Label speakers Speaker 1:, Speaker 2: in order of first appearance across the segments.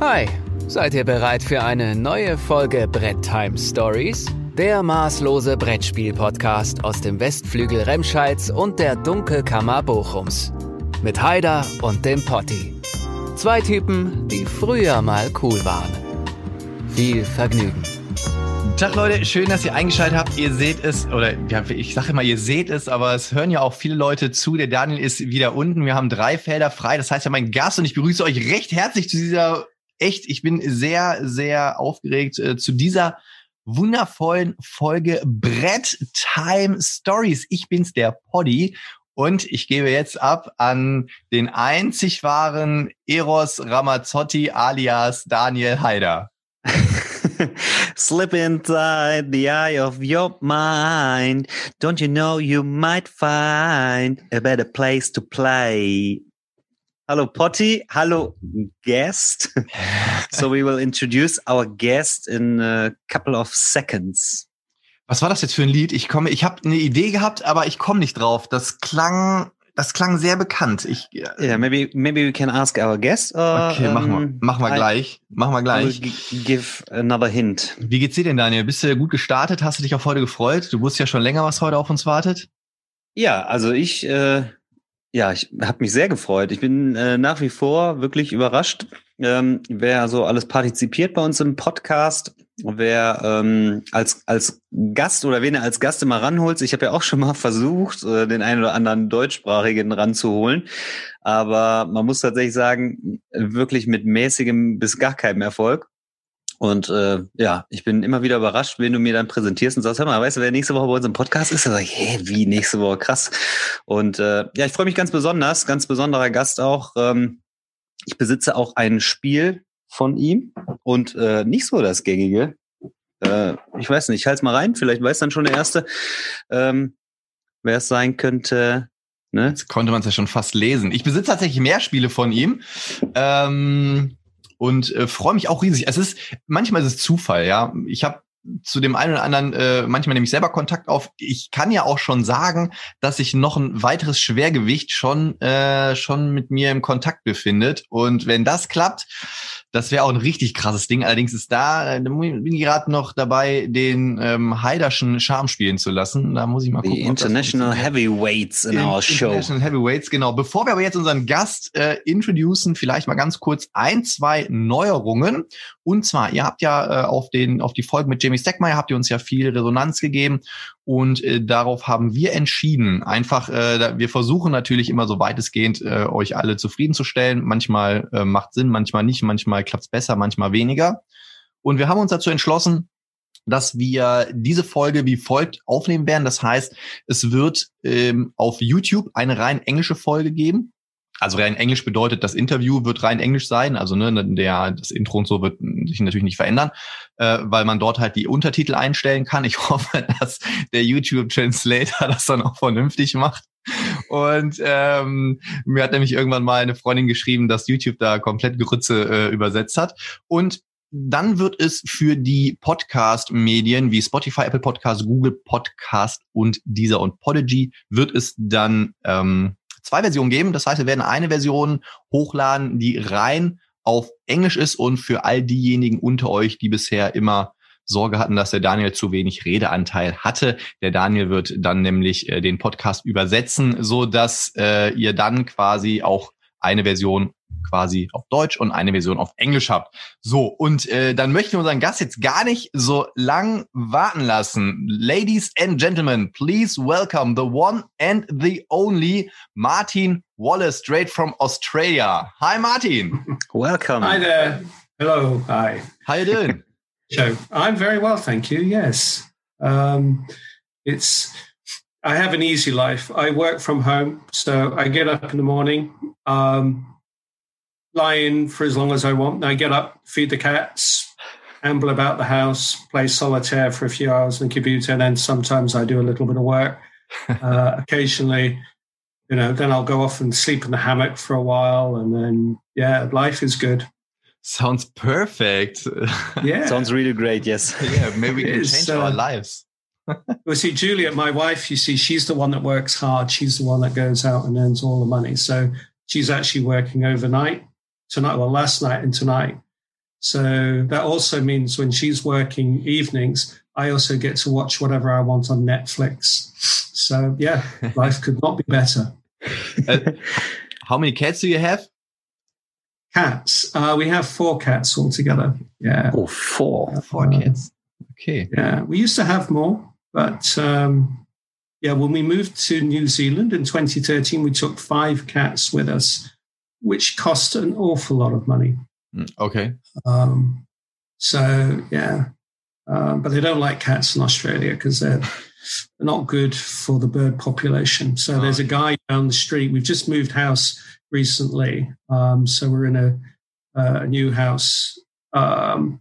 Speaker 1: Hi, seid ihr bereit für eine neue Folge Brett Time Stories? Der maßlose Brettspiel-Podcast aus dem Westflügel Remscheids und der Dunkelkammer Bochums. Mit Haider und dem Potti. Zwei Typen, die früher mal cool waren. Viel Vergnügen.
Speaker 2: Tag Leute, schön, dass ihr eingeschaltet habt. Ihr seht es, oder ja, ich sage immer, ihr seht es, aber es hören ja auch viele Leute zu. Der Daniel ist wieder unten. Wir haben drei Felder frei. Das heißt, haben einen Gast und ich begrüße euch recht herzlich zu dieser, echt, ich bin sehr, sehr aufgeregt äh, zu dieser wundervollen Folge Brett Time Stories. Ich bin's, der Poddy. Und ich gebe jetzt ab an den einzig wahren Eros Ramazzotti alias Daniel Haider.
Speaker 3: Slip inside the eye of your mind. Don't you know you might find a better place to play? Hello, Potty. Hello, guest. so we will introduce our guest in a couple of seconds.
Speaker 2: Was war das jetzt für ein Lied? Ich komme, ich habe eine Idee gehabt, aber ich komme nicht drauf. Das klang, das klang sehr bekannt. Ich,
Speaker 3: yeah, maybe maybe we can ask our guest. Or,
Speaker 2: okay, machen wir,
Speaker 3: um,
Speaker 2: machen wir gleich, machen wir gleich.
Speaker 3: give another hint.
Speaker 2: Wie geht's dir denn, Daniel? Bist du gut gestartet? Hast du dich auf heute gefreut? Du wusstest ja schon länger, was heute auf uns wartet.
Speaker 3: Ja, also ich, äh, ja, ich habe mich sehr gefreut. Ich bin äh, nach wie vor wirklich überrascht, ähm, wer so alles partizipiert bei uns im Podcast, wer ähm, als als Gast oder wen er als Gast immer ranholt. Ich habe ja auch schon mal versucht, äh, den einen oder anderen deutschsprachigen ranzuholen, aber man muss tatsächlich sagen, wirklich mit mäßigem bis gar keinem Erfolg. Und äh, ja, ich bin immer wieder überrascht, wenn du mir dann präsentierst und sagst, hör mal, weißt du, wer nächste Woche bei uns im Podcast ist? Dann sag ich, hä, wie nächste Woche? Krass. Und äh, ja, ich freue mich ganz besonders, ganz besonderer Gast auch. Ähm, ich besitze auch ein Spiel von ihm und äh, nicht so das gängige. Äh, ich weiß nicht, ich halte mal rein, vielleicht weiß dann schon der Erste, ähm, wer es sein könnte. Ne?
Speaker 2: Jetzt konnte man es ja schon fast lesen. Ich besitze tatsächlich mehr Spiele von ihm. Ähm, und äh, freue mich auch riesig. Es ist, manchmal ist es Zufall, ja. Ich habe zu dem einen oder anderen äh, manchmal nehme ich selber Kontakt auf. Ich kann ja auch schon sagen, dass sich noch ein weiteres Schwergewicht schon äh, schon mit mir im Kontakt befindet. Und wenn das klappt, das wäre auch ein richtig krasses Ding. Allerdings ist da, äh, da bin ich gerade noch dabei, den ähm, Haiderschen Charme spielen zu lassen. Da muss ich mal gucken. das
Speaker 3: International. Heavyweights in our show.
Speaker 2: International Heavyweights, genau. Bevor wir aber jetzt unseren Gast äh, introducen, vielleicht mal ganz kurz ein, zwei Neuerungen. Und zwar, ihr habt ja äh, auf den auf die Folge mit Jamie Steckmeier habt ihr uns ja viel Resonanz gegeben und äh, darauf haben wir entschieden. Einfach, äh, wir versuchen natürlich immer so weitestgehend äh, euch alle zufriedenzustellen. Manchmal äh, macht Sinn, manchmal nicht, manchmal klappt's besser, manchmal weniger. Und wir haben uns dazu entschlossen, dass wir diese Folge wie folgt aufnehmen werden. Das heißt, es wird ähm, auf YouTube eine rein englische Folge geben. Also rein Englisch bedeutet, das Interview wird rein Englisch sein. Also ne, der, das Intro und so wird sich natürlich nicht verändern, äh, weil man dort halt die Untertitel einstellen kann. Ich hoffe, dass der YouTube Translator das dann auch vernünftig macht. Und ähm, mir hat nämlich irgendwann mal eine Freundin geschrieben, dass YouTube da komplett Grütze äh, übersetzt hat. Und dann wird es für die Podcast-Medien wie Spotify, Apple Podcast, Google Podcast und dieser und Podigy wird es dann ähm, zwei Versionen geben. Das heißt, wir werden eine Version hochladen, die rein auf Englisch ist und für all diejenigen unter euch, die bisher immer Sorge hatten, dass der Daniel zu wenig Redeanteil hatte. Der Daniel wird dann nämlich äh, den Podcast übersetzen, so dass äh, ihr dann quasi auch eine Version quasi auf Deutsch und eine Version auf Englisch habt. So, und äh, dann möchten wir unseren Gast jetzt gar nicht so lang warten lassen. Ladies and Gentlemen, please welcome the one and the only Martin Wallace, straight from Australia. Hi, Martin.
Speaker 3: Welcome.
Speaker 4: Hi there. Hello. Hi.
Speaker 2: How you doing?
Speaker 4: Joe. I'm very well, thank you. Yes. Um, it's, I have an easy life. I work from home. So I get up in the morning, um, lie in for as long as I want. I get up, feed the cats, amble about the house, play solitaire for a few hours on the computer. And then sometimes I do a little bit of work. Uh, occasionally, you know, then I'll go off and sleep in the hammock for a while. And then, yeah, life is good.
Speaker 2: Sounds perfect.
Speaker 4: Yeah.
Speaker 3: Sounds really great. Yes.
Speaker 2: yeah, maybe we can change
Speaker 4: uh,
Speaker 2: our lives.
Speaker 4: Well, see, Juliet, my wife, you see, she's the one that works hard. She's the one that goes out and earns all the money. So she's actually working overnight tonight, well, last night and tonight. So that also means when she's working evenings, I also get to watch whatever I want on Netflix. So yeah, life could not be better.
Speaker 2: Uh, how many cats do you have?
Speaker 4: Cats. Uh, we have four cats altogether. Yeah.
Speaker 3: Oh, four.
Speaker 2: Four
Speaker 4: Uh,
Speaker 2: cats. Okay.
Speaker 4: Yeah. We used to have more, but um, yeah, when we moved to New Zealand in 2013, we took five cats with us, which cost an awful lot of money.
Speaker 2: Mm, Okay.
Speaker 4: Um, so yeah, um, but they don't like cats in Australia because they're not good for the bird population. So there's a guy down the street. We've just moved house recently, um, so we're in a, a new house. Um,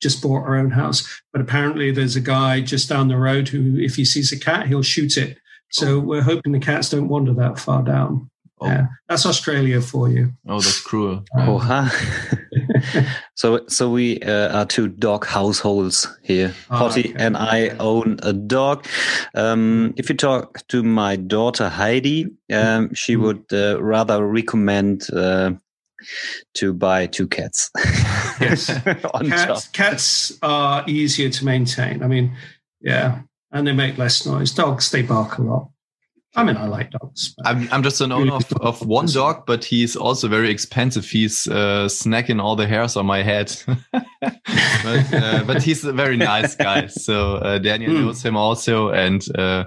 Speaker 4: just bought our own house, but apparently there's a guy just down the road who, if he sees a cat, he'll shoot it. So we're hoping the cats don't wander that far down.
Speaker 2: Oh,
Speaker 4: Yeah, that's Australia for you.
Speaker 2: oh that's cruel.
Speaker 3: Oh, huh. so, so we uh, are two dog households here. Potti
Speaker 4: okay.
Speaker 3: and I own a dog. Um, if you talk to my daughter Heidi, um, she
Speaker 4: Mm.
Speaker 3: would uh, rather recommend uh, to buy two cats.
Speaker 4: Yes. Cats, cats are easier to maintain. I mean, yeah, and they make less noise. Dogs, they bark a lot. I mean, I like dogs.
Speaker 2: I'm, I'm just an owner of, of one dog, but he's also very expensive. He's uh, snacking all the hairs on my head. but, uh, but he's a very nice guy. So uh, Daniel
Speaker 4: Hmm.
Speaker 2: knows him also. And uh,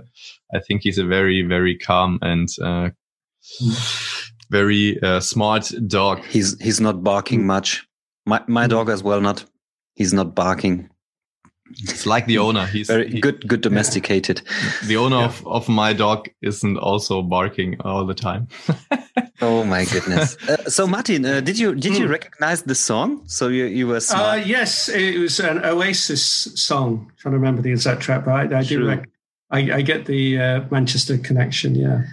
Speaker 2: I think he's a very, very calm and uh, very uh, smart dog.
Speaker 3: He's he's not barking much. My my dog as well. Not. He's not barking.
Speaker 2: It's like the owner. He's
Speaker 3: Very
Speaker 2: he-
Speaker 3: good. Good domesticated.
Speaker 2: The owner
Speaker 4: Yeah.
Speaker 2: of, of my dog isn't also barking all the time.
Speaker 3: Oh my goodness. uh, so Martin, uh, did you did you
Speaker 4: Hmm.
Speaker 3: recognize the song? So you you were
Speaker 4: Uh, yes, it was an Oasis song. trying to remember the exact track, but I, I do.
Speaker 3: True.
Speaker 4: Rec- I, I get the uh, Manchester connection. Yeah.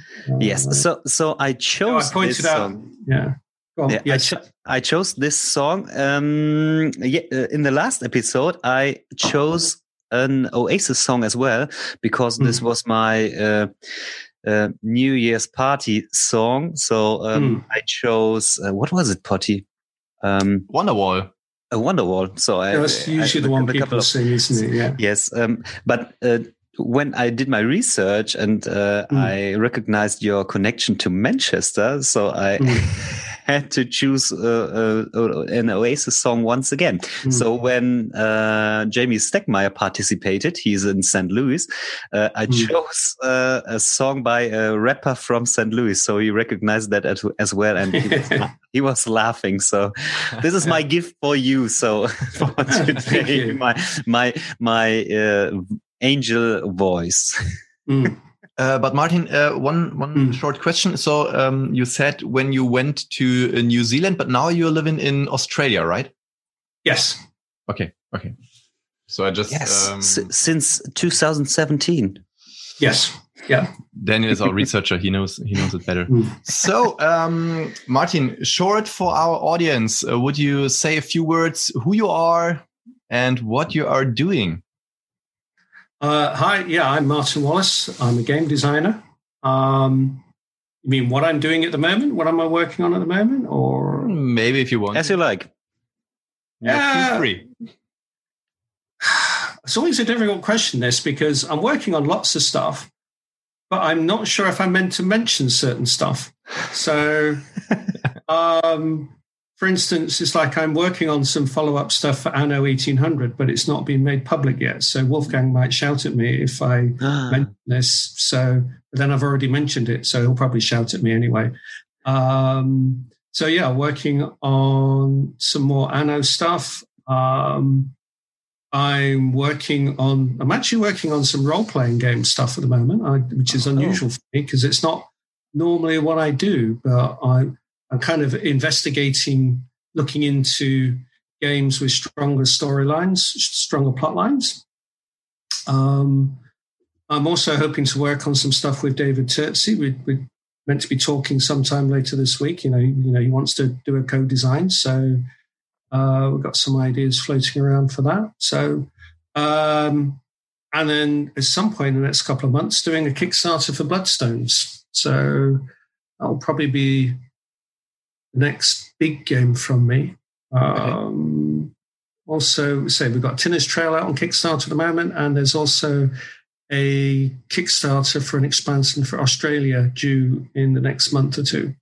Speaker 3: Yes. So so I
Speaker 4: I
Speaker 3: chose
Speaker 4: pointed
Speaker 3: this
Speaker 4: out.
Speaker 3: song.
Speaker 4: Yeah. Go on.
Speaker 3: Yeah, I, cho- I chose this song. Um, yeah, uh, in the last episode, I chose an Oasis song as well because this
Speaker 4: Mhm.
Speaker 3: was my uh, uh, New Year's party song. So um,
Speaker 4: Mm.
Speaker 3: I chose uh, what was it, Potty? Um,
Speaker 2: Wonderwall.
Speaker 3: a Wonderwall. So I,
Speaker 4: That's
Speaker 3: I-
Speaker 4: usually the one
Speaker 3: a
Speaker 4: people
Speaker 3: of-
Speaker 4: sing, isn't it? Yeah.
Speaker 3: Yes, um, but uh, when I did my research and uh,
Speaker 4: Mm.
Speaker 3: I recognized your connection to Manchester, so I
Speaker 4: Mm.
Speaker 3: had to choose uh, uh, an Oasis song once again.
Speaker 4: Mm.
Speaker 3: So when uh, Jamie Stegmaier participated, he's in St. Louis. Uh, I
Speaker 4: Mm.
Speaker 3: chose uh, a song by a rapper from St. Louis, so he recognized that as, as well, and he was, he was laughing. So this is my gift for you. So for today, my my my uh, angel voice.
Speaker 4: Mm.
Speaker 2: Uh, but Martin, uh, one one
Speaker 4: Mm.
Speaker 2: short question. So um, you said when you went to uh, New Zealand, but now you're living in Australia, right?
Speaker 4: Yes.
Speaker 2: Okay, okay. So I just um,
Speaker 3: S- since 2017.
Speaker 4: Yes. Yeah.
Speaker 2: Daniel is our researcher. He knows he knows it better.
Speaker 4: Mm.
Speaker 2: So um, Martin, short for our audience, uh, would you say a few words who you are and what you are doing?
Speaker 4: Uh, hi, yeah, I'm Martin Wallace. I'm a game designer. Um, you mean what I'm doing at the moment? What am I working on at the moment? Or
Speaker 2: Maybe if you want.
Speaker 3: As you like.
Speaker 2: yeah, feel
Speaker 4: Uh,
Speaker 2: free.
Speaker 4: it's always a difficult question, this, because I'm working on lots of stuff, but I'm not sure if I'm meant to mention certain stuff. So, um, for instance, it's like I'm working on some follow up stuff for Anno 1800, but it's not been made public yet. So Wolfgang might shout at me if I mention this. So, but then I've already mentioned it, so he'll probably shout at me anyway. Um, so yeah, working on some more Anno stuff. Um, I'm working on. I'm actually working on some role playing game stuff at the moment, I, which is unusual for me because it's not normally what I do. But I, I'm kind of investigating, looking into games with stronger storylines, stronger plot lines. Um, I'm also hoping to work on some stuff with David Turczi. We, we're meant to be talking sometime later this week. You know, you know, he wants to do a co-design, so uh, we've got some ideas floating around for that. So, um, and then at some point in the next couple of months, doing a Kickstarter for Bloodstones. So that'll probably be next big game from me. Um, also say we've got Tinner's Trail out on Kickstarter at the moment, and there's also a Kickstarter for an expansion for Australia due in the next month or two.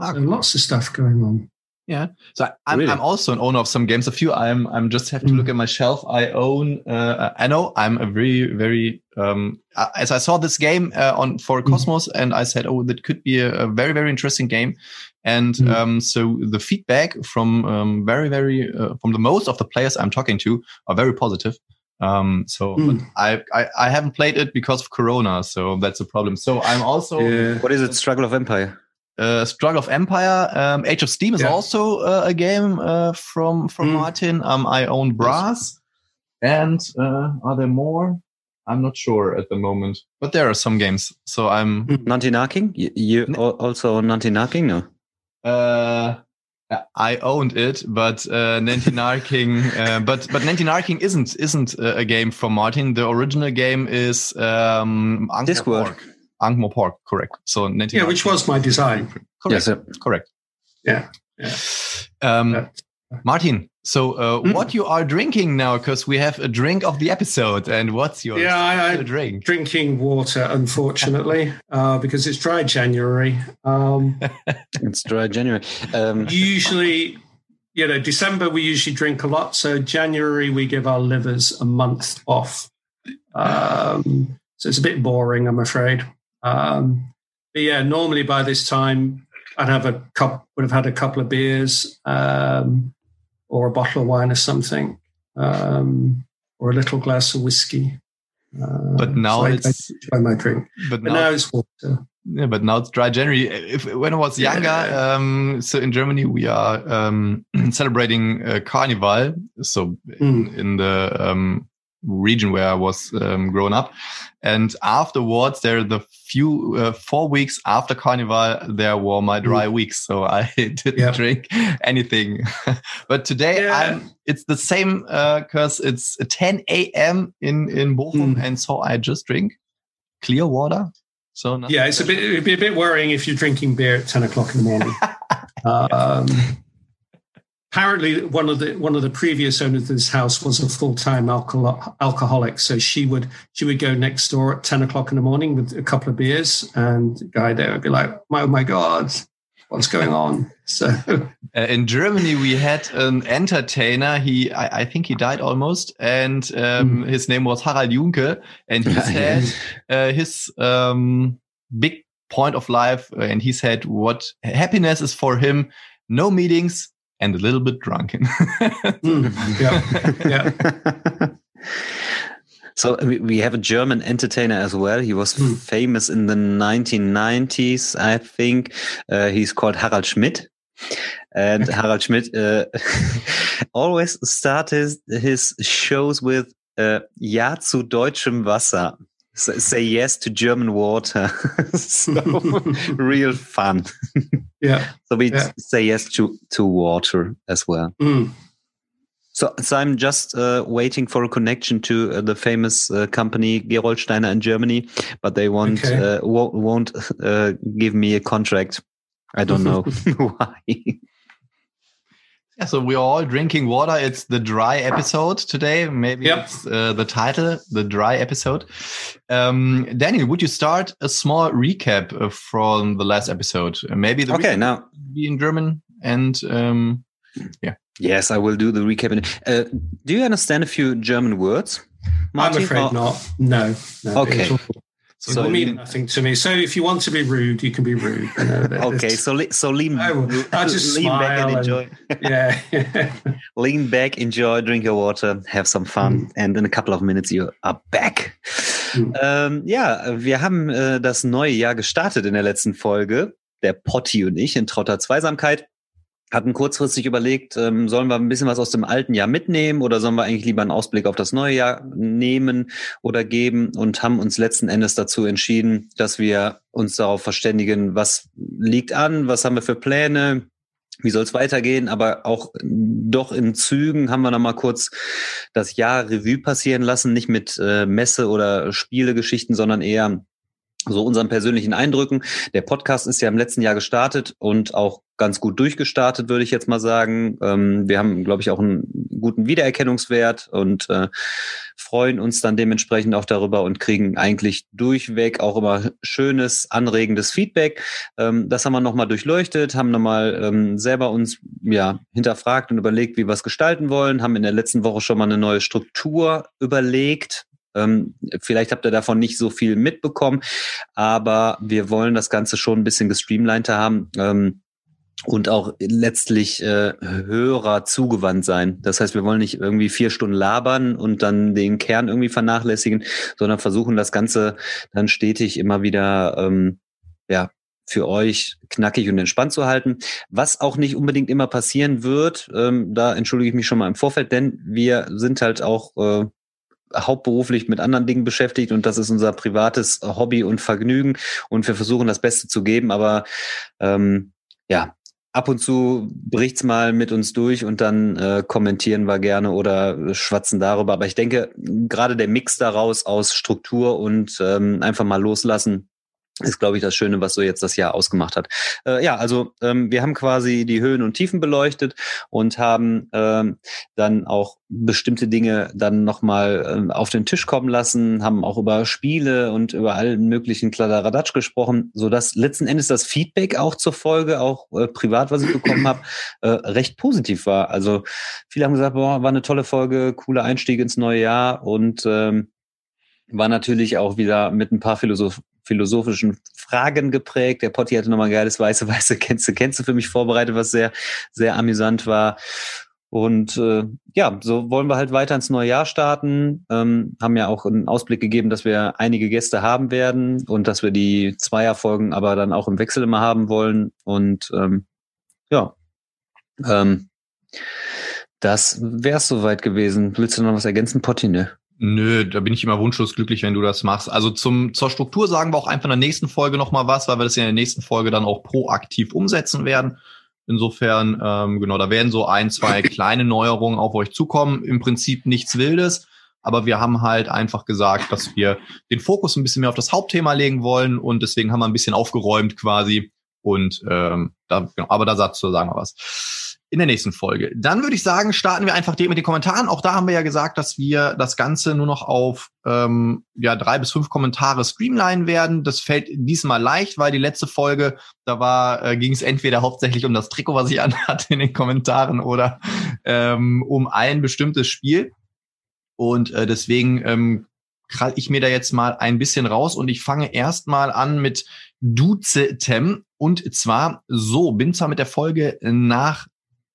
Speaker 2: Ah,
Speaker 4: So lots of stuff going on.
Speaker 2: Yeah. So I'm,
Speaker 3: Really?
Speaker 2: I'm also an owner of some games. A few. I'm I'm just have to
Speaker 4: Mm.
Speaker 2: look at my shelf. I own. Uh, I know I'm a very very. Um, uh, as I saw this game uh, on for
Speaker 4: Mm.
Speaker 2: Kosmos, and I said, oh, that could be a, a very very interesting game. And
Speaker 4: Mm.
Speaker 2: um, so the feedback from um, very very uh, from the most of the players I'm talking to are very positive. Um, so
Speaker 4: Mm.
Speaker 2: but I, I I haven't played it because of Corona, so that's a problem. So I'm also
Speaker 4: yeah.
Speaker 3: What is it? Struggle of Empire.
Speaker 2: uh, Struggle of Empire. Um, Age of Steam is
Speaker 4: Yeah.
Speaker 2: also uh, a game uh, from from
Speaker 4: Mm.
Speaker 2: Martin. Um, I own Brass, and uh, are there more? I'm not sure at the moment, but there are some games. So I'm
Speaker 3: Nanty Narking? You, you also own Nanty Narking? No.
Speaker 2: Uh, I owned it, but uh, Nanty Narking, uh, but but Nanty Narking isn't isn't a a game from Martin. The original game is um,
Speaker 3: Discworld.
Speaker 2: Pork. Ankh Pork, correct. So Nanty
Speaker 4: Yeah, which was my design.
Speaker 2: correct.
Speaker 3: Yes,
Speaker 2: correct.
Speaker 4: Yeah, yeah.
Speaker 2: Um,
Speaker 4: But-
Speaker 2: Martin, so uh,
Speaker 4: Mm.
Speaker 2: what you are drinking now? Because we have a drink of the episode, and what's your
Speaker 4: Yeah, I- I-
Speaker 2: special drink?
Speaker 4: Drinking water, unfortunately, uh, because it's dry January. Um,
Speaker 3: It's dry January. Um,
Speaker 4: usually, you know, December we usually drink a lot. So January we give our livers a month off. Um, so it's a bit boring, I'm afraid. Um, but yeah, normally by this time I'd have a cup, would have had a couple of beers um, or a bottle of wine or something, um, or a little glass of whiskey. Uh,
Speaker 2: But now
Speaker 4: so I- I
Speaker 2: it's
Speaker 4: enjoy my drink.
Speaker 2: but
Speaker 4: But
Speaker 2: now,
Speaker 4: now it's water.
Speaker 2: yeah, but now it's dry January. If when I was younger,
Speaker 4: Yeah.
Speaker 2: um, so in Germany we are um, celebrating uh, Carnival. So in,
Speaker 4: Mm.
Speaker 2: in the um, region where I was um, grown up, and afterwards there the few uh, four weeks after Carnival there were my dry weeks, so I didn't
Speaker 4: Yeah.
Speaker 2: drink anything. but today
Speaker 4: Yeah.
Speaker 2: I'm. It's the same because it's 10 a.m. in in Bochum,
Speaker 4: Mm.
Speaker 2: and so I just drink clear water. So
Speaker 4: Yeah, it's a bit. It'd be a bit worrying if you're drinking beer at ten o'clock in the morning. um, apparently, one of the one of the previous owners of this house was a full time alcohol, alcoholic, so she would she would go next door at ten o'clock in the morning with a couple of beers, and the guy there would be like, "Oh my god, what's going on?" So
Speaker 2: Uh, in Germany, we had an entertainer. He, I, I think he died almost, and um, his name was Harald Juhnke, and he said uh, his um, big point of life, uh, and he said what happiness is for him: no meetings and a little bit drunken.
Speaker 4: mm, yeah, yeah.
Speaker 3: So we, we have a German entertainer as well. He was
Speaker 4: Hmm.
Speaker 3: famous in the 1990s, I think. Uh, he's called Harald Schmidt. And Harald Schmidt uh, always started his shows with uh, Ja zu deutschem Wasser. So, say yes to German water. so real fun.
Speaker 4: yeah.
Speaker 3: So we
Speaker 4: Yeah.
Speaker 3: say yes to, to water as well.
Speaker 4: Mm.
Speaker 3: So, so I'm just uh, waiting for a connection to uh, the famous uh, company Gerolsteiner in Germany, but they won't
Speaker 4: Okay.
Speaker 3: uh, won't, won't uh, give me a contract. I don't know why.
Speaker 2: Yeah, so we're all drinking water. It's the dry episode today. Maybe
Speaker 4: Yep.
Speaker 2: it's uh, the title, the dry episode. Um, Daniel, would you start a small recap uh, from the last episode? Uh, maybe the
Speaker 3: Okay, now
Speaker 2: be in German and um,
Speaker 3: yes, I will do the recap. Uh, do you understand a few German words? Martin?
Speaker 4: I'm afraid
Speaker 3: Or-
Speaker 4: not. No. no
Speaker 3: Okay.
Speaker 4: It
Speaker 2: so,
Speaker 4: will mean nothing to me. So if you want to be rude, you can be rude. You know,
Speaker 3: Okay, so le- so lean,
Speaker 4: I will- I'll just
Speaker 3: lean back and
Speaker 4: and-
Speaker 3: enjoy.
Speaker 4: yeah.
Speaker 3: lean back, enjoy, drink your water, have some fun, and in a couple of minutes you are back.
Speaker 4: Mhm.
Speaker 3: Ähm, ja, wir haben äh, das neue Jahr gestartet in der letzten Folge. Der Potti und ich in Trotter Zweisamkeit hatten kurzfristig überlegt, ähm, sollen wir ein bisschen was aus dem alten Jahr mitnehmen oder sollen wir eigentlich lieber einen Ausblick auf das neue Jahr nehmen oder geben und haben uns letzten Endes dazu entschieden, dass wir uns darauf verständigen, was liegt an, was haben wir für Pläne, wie soll es weitergehen, aber auch doch in Zügen haben wir noch mal kurz das Jahr Revue passieren lassen, nicht mit äh, Messe oder Spielegeschichten, sondern eher so unseren persönlichen Eindrücken. Der Podcast ist ja im letzten Jahr gestartet und auch ganz gut durchgestartet, würde ich jetzt mal sagen. Ähm, wir haben, glaube ich, auch einen guten Wiedererkennungswert und äh, freuen uns dann dementsprechend auch darüber und kriegen eigentlich durchweg auch immer schönes, anregendes Feedback. Ähm, das haben wir nochmal durchleuchtet, haben nochmal ähm, selber uns ja hinterfragt und überlegt, wie wir es gestalten wollen, haben in der letzten Woche schon mal eine neue Struktur überlegt, ähm, vielleicht habt ihr davon nicht so viel mitbekommen, aber wir wollen das Ganze schon ein bisschen gestreamliner haben. Ähm, und auch letztlich äh, Hörer zugewandt sein. Das heißt, wir wollen nicht irgendwie vier Stunden labern und dann den Kern irgendwie vernachlässigen, sondern versuchen das Ganze dann stetig immer wieder ähm, ja für euch knackig und entspannt zu halten. Was auch nicht unbedingt immer passieren wird, ähm, da entschuldige ich mich schon mal im Vorfeld, denn wir sind halt auch äh, hauptberuflich mit anderen Dingen beschäftigt und das ist unser privates Hobby und Vergnügen und wir versuchen das Beste zu geben, aber ähm, ja, ab und zu bricht's mal mit uns durch und dann äh, kommentieren wir gerne oder schwatzen darüber. Aber ich denke, gerade der Mix daraus aus Struktur und ähm, einfach mal loslassen, ist, glaube ich, das Schöne, was so jetzt das Jahr ausgemacht hat. Äh, ja, also ähm, wir haben quasi die Höhen und Tiefen beleuchtet und haben ähm, dann auch bestimmte Dinge dann nochmal ähm, auf den Tisch kommen lassen, haben auch über Spiele und über allen möglichen Kladderadatsch gesprochen, so dass letzten Endes das Feedback auch zur Folge, auch äh, privat, was ich bekommen habe, äh, recht positiv war. Also viele haben gesagt, boah, war eine tolle Folge, cooler Einstieg ins neue Jahr und ähm, war natürlich auch wieder mit ein paar Philosoph philosophischen Fragen geprägt. Der Potti hatte nochmal ein geiles weiße, weiße kennst du für mich vorbereitet, was sehr, sehr amüsant war. Und äh, ja, so wollen wir halt weiter ins neue Jahr starten. Ähm, haben ja auch einen Ausblick gegeben, dass wir einige Gäste haben werden und dass wir die Zweierfolgen aber dann auch im Wechsel immer haben wollen. Und ähm, ja, ähm, das wäre es soweit gewesen. Willst du noch was ergänzen, Potti? Ne?
Speaker 2: Nö, da bin ich immer wunschlos glücklich, wenn du das machst. Also zum, zur Struktur sagen wir auch einfach in der nächsten Folge nochmal was, weil wir das ja in der nächsten Folge dann auch proaktiv umsetzen werden. Insofern, ähm, genau, da werden so ein, zwei kleine Neuerungen auf euch zukommen. Im Prinzip nichts Wildes, aber wir haben halt einfach gesagt, dass wir den Fokus ein bisschen mehr auf das Hauptthema legen wollen und deswegen haben wir ein bisschen aufgeräumt quasi. Und ähm, da, genau, aber da dazu sagen wir was in der nächsten Folge. Dann würde ich sagen, starten wir einfach mit den Kommentaren. Auch da haben wir ja gesagt, dass wir das Ganze nur noch auf ähm, ja drei bis fünf Kommentare streamline werden. Das fällt diesmal leicht, weil die letzte Folge, da war äh, ging es entweder hauptsächlich um das Trikot, was ich anhatte in den Kommentaren, oder ähm, um ein bestimmtes Spiel. Und äh, deswegen ähm, krall ich mir da jetzt mal ein bisschen raus und ich fange erstmal an mit Duzetem. Und zwar so, bin zwar mit der Folge nach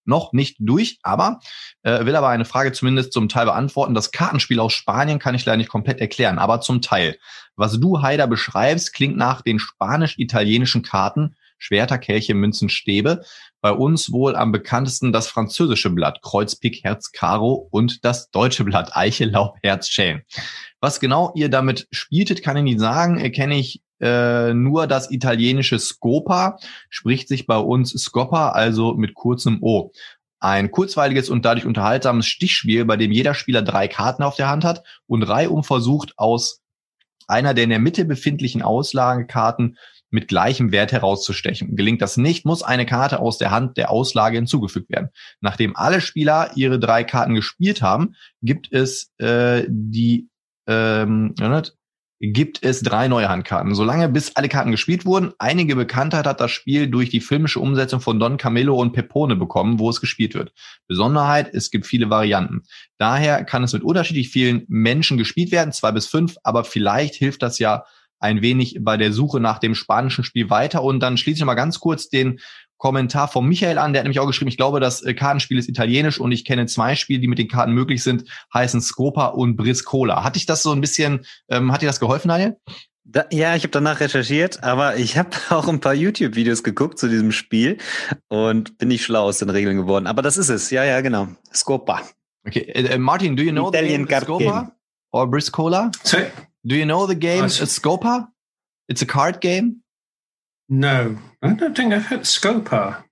Speaker 2: noch nicht durch, aber äh, will aber eine Frage zumindest zum Teil beantworten. Das Kartenspiel aus Spanien kann ich leider nicht komplett erklären, aber zum Teil. Was du, Heider, beschreibst, klingt nach den spanisch-italienischen Karten Schwerter, Kelche, Münzen, Stäbe. Bei uns wohl am bekanntesten das französische Blatt Kreuz, Pik, Herz, Karo und das deutsche Blatt Eiche, Laub, Herz, Schellen. Was genau ihr damit spieltet, kann ich nicht sagen. Erkenne ich äh, nur das italienische Scopa spricht sich bei uns Scopa, also mit kurzem O. Ein kurzweiliges und dadurch unterhaltsames Stichspiel, bei dem jeder Spieler drei Karten auf der Hand hat und reihum versucht, aus einer der in der Mitte befindlichen Auslagekarten mit gleichem Wert herauszustechen. Gelingt das nicht, muss eine Karte aus der Hand der Auslage hinzugefügt werden. Nachdem alle Spieler ihre drei Karten gespielt haben, gibt es äh, die ähm, gibt es drei neue Handkarten. Solange bis alle Karten gespielt wurden, einige Bekanntheit hat das Spiel durch die filmische Umsetzung von Don Camillo und Pepone bekommen, wo es gespielt wird. Besonderheit, es gibt viele Varianten. Daher kann es mit unterschiedlich vielen Menschen gespielt werden, zwei bis fünf, aber vielleicht hilft das ja ein wenig bei der Suche nach dem spanischen Spiel weiter. Und dann schließe ich mal ganz kurz den Kommentar von Michael an, der hat nämlich auch geschrieben, ich glaube, das äh, Kartenspiel ist italienisch und ich kenne zwei Spiele, die mit den Karten möglich sind, heißen Scopa und Briscola. Hat dich das so ein bisschen, ähm, hat dir das geholfen, Daniel?
Speaker 3: Da, ja, ich habe danach recherchiert, aber ich habe auch ein paar YouTube-Videos geguckt zu diesem Spiel und bin nicht schlau aus den Regeln geworden. Aber das ist es, ja, ja, genau. Scopa.
Speaker 2: Okay, äh, äh Martin, do you know Italian the game Scopa or Briscola?
Speaker 4: Sorry?
Speaker 2: Do you know the game uh, Scopa? It's a card game.
Speaker 4: No, I don't think I've heard Scopa.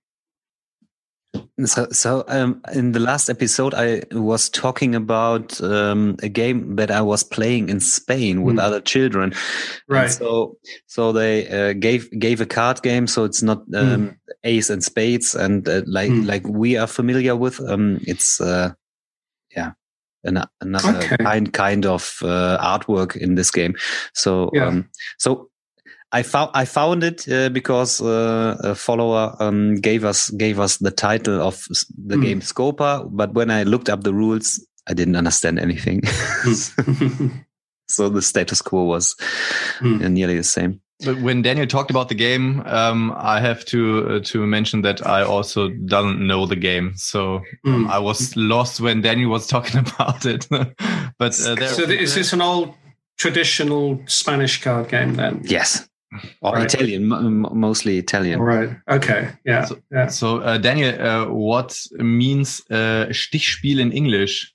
Speaker 3: So, so um, in the last episode, I was talking about um, a game that I was playing in Spain with
Speaker 4: Mm.
Speaker 3: other children. And
Speaker 4: Right.
Speaker 3: so, so they uh, gave gave a card game. So it's not um, ace and spades, and uh, like
Speaker 4: Mm.
Speaker 3: like we are familiar with. Um, it's uh, yeah, an, another
Speaker 4: Okay.
Speaker 3: kind kind of uh, artwork in this game. So
Speaker 4: Yeah.
Speaker 3: um, so I found I found it uh, because uh, a follower um, gave us gave us the title of the
Speaker 4: Hmm.
Speaker 3: game Scopa, but when I looked up the rules, I didn't understand anything. so the status quo was
Speaker 4: Hmm.
Speaker 3: uh, nearly the same.
Speaker 2: But when Daniel talked about the game, um, I have to uh, to mention that I also don't know the game, so um,
Speaker 4: Mm.
Speaker 2: I was lost when Daniel was talking about it. but uh, there,
Speaker 4: so th- is this an old traditional Spanish card game then?
Speaker 3: Yes, or
Speaker 4: Right.
Speaker 3: Italian, m- m- mostly Italian.
Speaker 4: Right. Okay. Yeah.
Speaker 2: So-
Speaker 4: yeah.
Speaker 2: So, uh, Daniel, uh, what means uh, Stichspiel in English?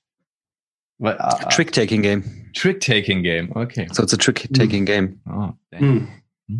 Speaker 2: Well, uh,
Speaker 3: Trick taking game.
Speaker 2: trick taking game. Okay.
Speaker 3: So it's a trick taking game.
Speaker 2: Oh, Daniel.
Speaker 4: Hmm.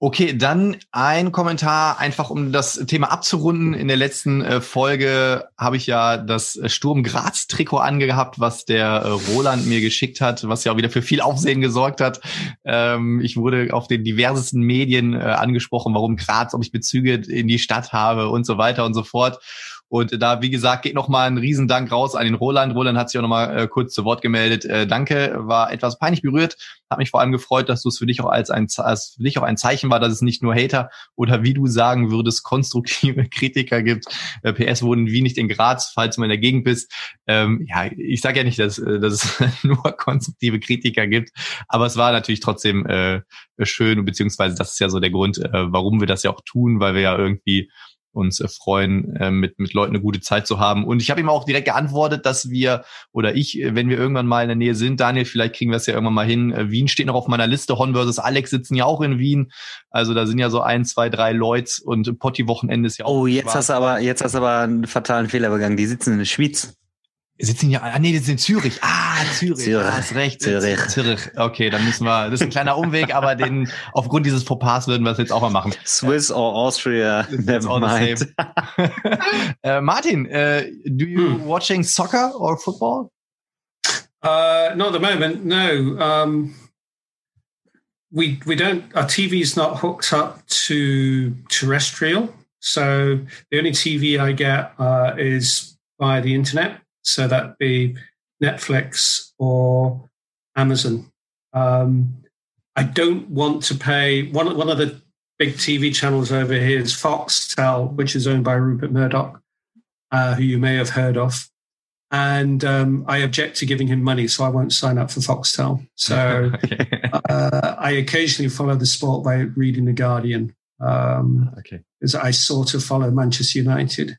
Speaker 2: Okay, dann ein Kommentar, einfach um das Thema abzurunden. In der letzten äh, Folge habe ich ja das äh, Sturm Graz Trikot angehabt, was der äh, Roland mir geschickt hat, was ja auch wieder für viel Aufsehen gesorgt hat. Ähm, ich wurde auf den diversesten Medien angesprochen, warum Graz, ob ich Bezüge in die Stadt habe und so weiter und so fort. Und da, wie gesagt, geht nochmal ein Riesendank raus an den Roland. Roland hat sich auch nochmal äh, kurz zu Wort gemeldet. Äh, danke, war etwas peinlich berührt. Hat mich vor allem gefreut, dass du es für dich auch als ein, als für dich auch ein Zeichen war, dass es nicht nur Hater oder wie du sagen würdest, konstruktive Kritiker gibt. Äh, PS wohnen wie nicht in Graz, falls du mal in der Gegend bist. Ähm, ja, ich sage ja nicht, dass, äh, dass es nur konstruktive Kritiker gibt, aber es war natürlich trotzdem äh, schön, beziehungsweise das ist ja so der Grund, äh, warum wir das ja auch tun, weil wir ja irgendwie uns äh, freuen, äh, mit, mit Leuten eine gute Zeit zu haben. Und ich habe ihm auch direkt geantwortet, dass wir oder ich, äh, wenn wir irgendwann mal in der Nähe sind, Daniel, vielleicht kriegen wir es ja irgendwann mal hin. Äh, Wien steht noch auf meiner Liste. Hon versus Alex sitzen ja auch in Wien. Also da sind ja so ein, zwei, drei Leute und Potti-Wochenende ist ja auch.
Speaker 3: Oh, jetzt hast du aber, jetzt hast du aber einen fatalen Fehler begangen. Die sitzen in der Schweiz.
Speaker 2: Sitzen ja, ah nee, die sind in Zürich. Ah, Zürich.
Speaker 3: Zürich.
Speaker 2: Ah, hast recht.
Speaker 3: Zürich.
Speaker 2: Zürich. Okay, dann müssen wir, das ist ein kleiner Umweg, aber den, aufgrund dieses Fauxpas würden wir es jetzt auch mal machen.
Speaker 3: Swiss or Austria, never mind.
Speaker 2: uh, Martin, uh, do you
Speaker 4: Hmm.
Speaker 2: watching soccer or football?
Speaker 4: Uh, not at the moment. No. Um, we we don't. Our TV's not hooked up to terrestrial, so the only TV I get uh, is via the internet. So that'd be Netflix or Amazon. Um, I don't want to pay one. One of the big TV channels over here is Foxtel, which is owned by Rupert Murdoch, uh, who you may have heard of and um, I object to giving him money, so I won't sign up for Foxtel. So uh, I occasionally follow the sport by reading the Guardian, um,
Speaker 2: okay.
Speaker 4: because I sort of follow Manchester United.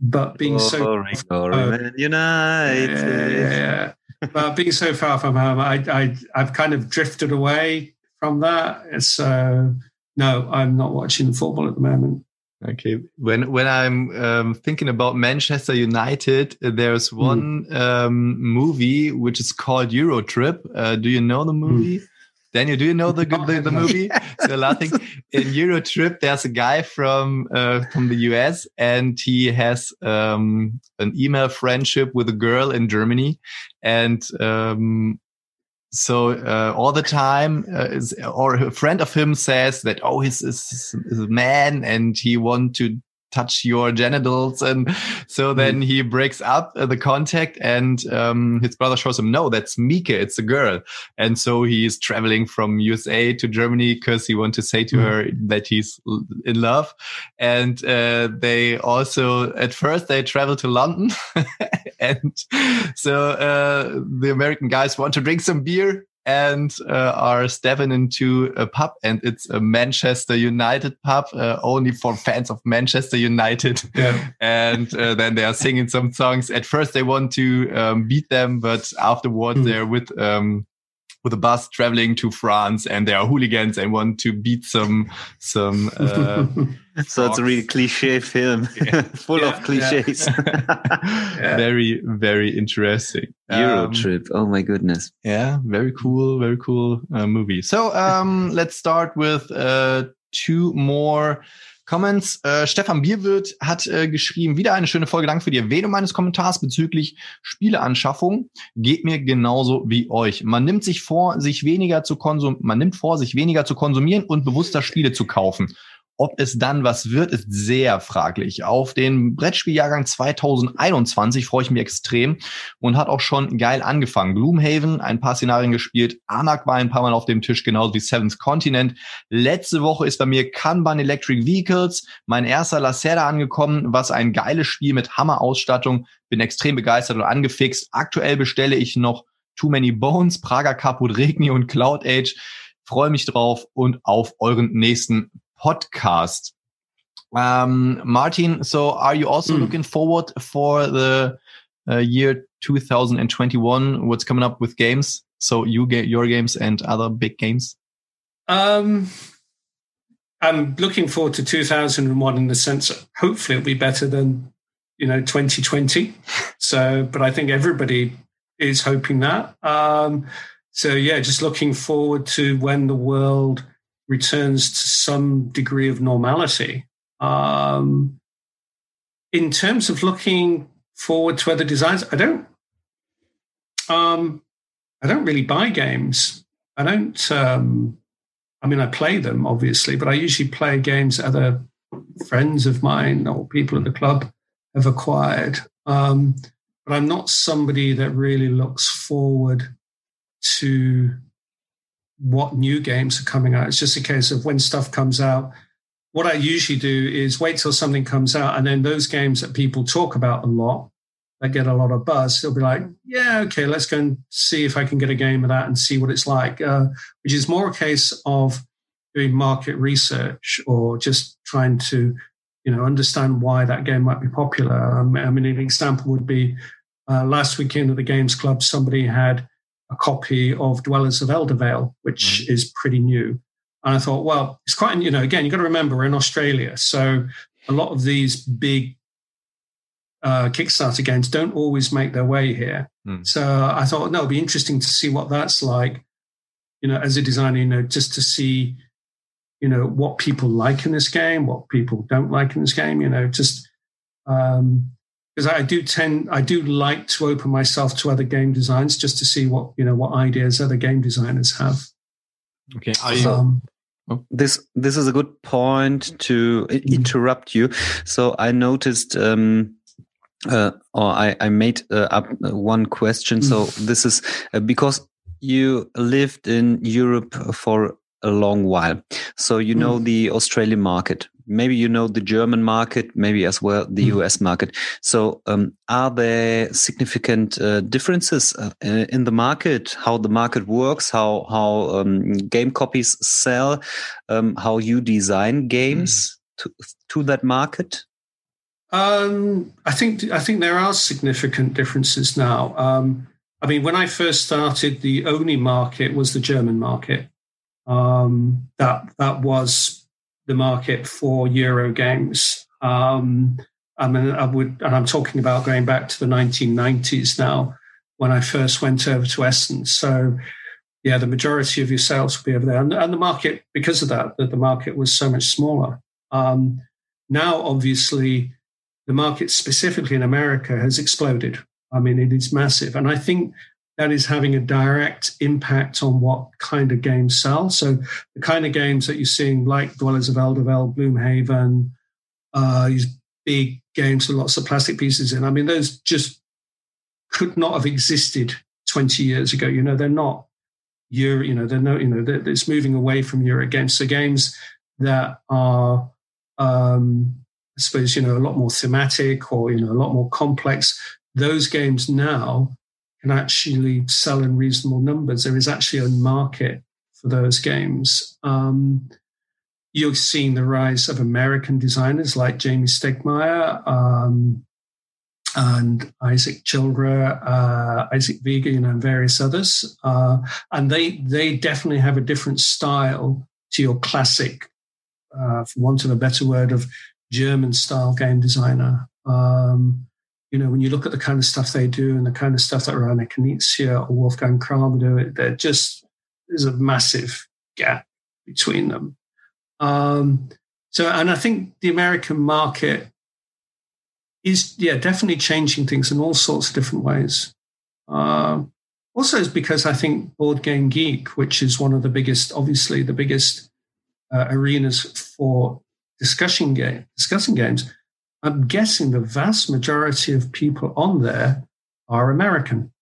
Speaker 4: But being so
Speaker 3: Glory, glory,
Speaker 4: Oh.
Speaker 3: Man United.
Speaker 4: yeah, yeah, yeah. but being so far from home, I, I I've kind of drifted away from that. So no, I'm not watching football at the moment.
Speaker 2: Okay. When when I'm um, thinking about Manchester United, uh, there's one um, movie which is called Euro Trip. Uh, do you know the movie? Daniel, do you know the the, the movie? so laughing in Euro Trip, there's a guy from uh, from the US, and he has um, an email friendship with a girl in Germany, and um, so uh, all the time, uh, is, or a friend of him says that oh, he's, he's, he's a man and he want to touch your genitals, and so then he breaks up uh, the contact, and um, his brother shows him no, that's Mieke, it's a girl, and so he's traveling from USA to Germany because he wants to say to
Speaker 4: Mm.
Speaker 2: her that he's in love, and uh, they also at first they travel to London, and so uh, the American guys want to drink some beer and uh, are stepping into a pub, and it's a Manchester United pub, uh, only for fans of Manchester United.
Speaker 4: Yeah.
Speaker 2: and uh, then they are singing some songs. At first, they want to um, beat them, but afterwards,
Speaker 4: Hmm.
Speaker 2: they're with um, with a bus traveling to France, and they are hooligans and want to beat some some. Uh,
Speaker 3: So it's a really cliche film,
Speaker 2: Yeah.
Speaker 3: full
Speaker 4: Yeah,
Speaker 3: of cliches.
Speaker 2: Very, very interesting.
Speaker 3: Euro
Speaker 2: Um,
Speaker 3: trip. Oh my goodness.
Speaker 2: Yeah, very cool, very cool uh, movie. So um, let's start with uh, two more Comments. Äh, Stefan Bierwirt hat äh, geschrieben, wieder eine schöne Folge. Danke für die Erwähnung meines Kommentars bezüglich Spieleanschaffung. Geht mir genauso wie euch. Man nimmt sich vor, sich weniger zu konsum man nimmt vor, sich weniger zu konsumieren und bewusster Spiele zu kaufen. Ob es dann was wird, ist sehr fraglich. Auf den Brettspieljahrgang 2021 freue ich mich extrem und hat auch schon geil angefangen. Gloomhaven, ein paar Szenarien gespielt. Anak war ein paar Mal auf dem Tisch, genauso wie Seventh Continent. Letzte Woche ist bei mir Kanban Electric Vehicles, mein erster Lacerda angekommen, was ein geiles Spiel mit Hammer-Ausstattung. Bin extrem begeistert und angefixt. Aktuell bestelle ich noch Too Many Bones, Praga Caput Regni und Cloud Age. Freue mich drauf und auf euren nächsten podcast. Um, Martin, so are you also mm. looking forward for the uh, year 2021? What's coming up with games? So you get your games and other big games.
Speaker 4: Um, I'm looking forward to 2001 in the sense that hopefully it'll be better than you know 2020. so, but I think everybody is hoping that. Um, so yeah, just looking forward to when the world returns to some degree of normality. Um, in terms of looking forward to other designs, I don't. Um, I don't really buy games. I don't. Um, I mean, I play them obviously, but I usually play games other friends of mine or people at the club have acquired. Um, but I'm not somebody that really looks forward to what new games are coming out. It's just a case of when stuff comes out. What I usually do is wait till something comes out, and then those games that people talk about a lot, that get a lot of buzz, they'll be like, "Yeah, okay, let's go and see if I can get a game of that and see what it's like." Uh, which is more a case of doing market research or just trying to, you know, understand why that game might be popular. Um, I mean, an example would be uh, last weekend at the Games Club, somebody had a copy of Dwellers of Eldervale, which mm-hmm. is pretty new. And I thought, well, it's quite, you know, again, you've got to remember we're in Australia. So a lot of these big uh, Kickstarter games don't always make their way here. Mm. So I thought, no, it'd be interesting to see what that's like, you know, as a designer, you know, just to see, you know, what people like in this game, what people don't like in this game, you know, just um, because I do tend I do like to open myself to other game designs just to see what you know what ideas other game designers have.
Speaker 3: Okay. Um, oh. this this is a good point to mm-hmm. interrupt you. So I noticed. Um, uh, or I, I made uh, up one question. So mm. this is uh, because you lived in Europe for a long while. So you know mm. the Australian market. Maybe you know the German market, maybe as well the mm. US market. So um, are there significant uh, differences uh, in the market? How the market works? How how um, game copies sell? Um, how you design games mm. to to that market?
Speaker 4: Um, I think I think there are significant differences now. Um, I mean, when I first started, the only market was the German market. Um, that that was the market for Euro games. Um, I mean, I would, and I'm talking about going back to the 1990s now, when I first went over to Essen. So, yeah, the majority of your sales will be over there, and, and the market because of that, that the market was so much smaller. Um, now, obviously, the market specifically in America has exploded. I mean, it is massive, and I think that is having a direct impact on what kind of games sell. So the kind of games that you're seeing, like Dwellers of Eldervale, Gloomhaven, uh, these big games with lots of plastic pieces in. I mean, those just could not have existed 20 years ago. You know, they're not Euro, you know, they're no, you know, it's moving away from Euro games. So games that are, um, I suppose, you know, a lot more thematic or, you know, a lot more complex. Those games now can actually sell in reasonable numbers. There is actually a market for those games. Um, you're seeing the rise of American designers like Jamie Stegmaier um, and Isaac Childres, uh, Isaac Vega, you know, and various others. Uh, and they they definitely have a different style to your classic, uh, for want of a better word, of German style game designer. Um, you know, when you look at the kind of stuff they do and the kind of stuff that Rainer Knizia or Wolfgang Kramer do, they're just, there's a massive gap between them. Um, so, and I think the American market is, yeah, definitely changing things in all sorts of different ways. Uh, also, is because I think Board Game Geek, which is one of the biggest, obviously the biggest uh, arenas for discussion game, discussing games, I'm guessing the vast majority of people on there are American.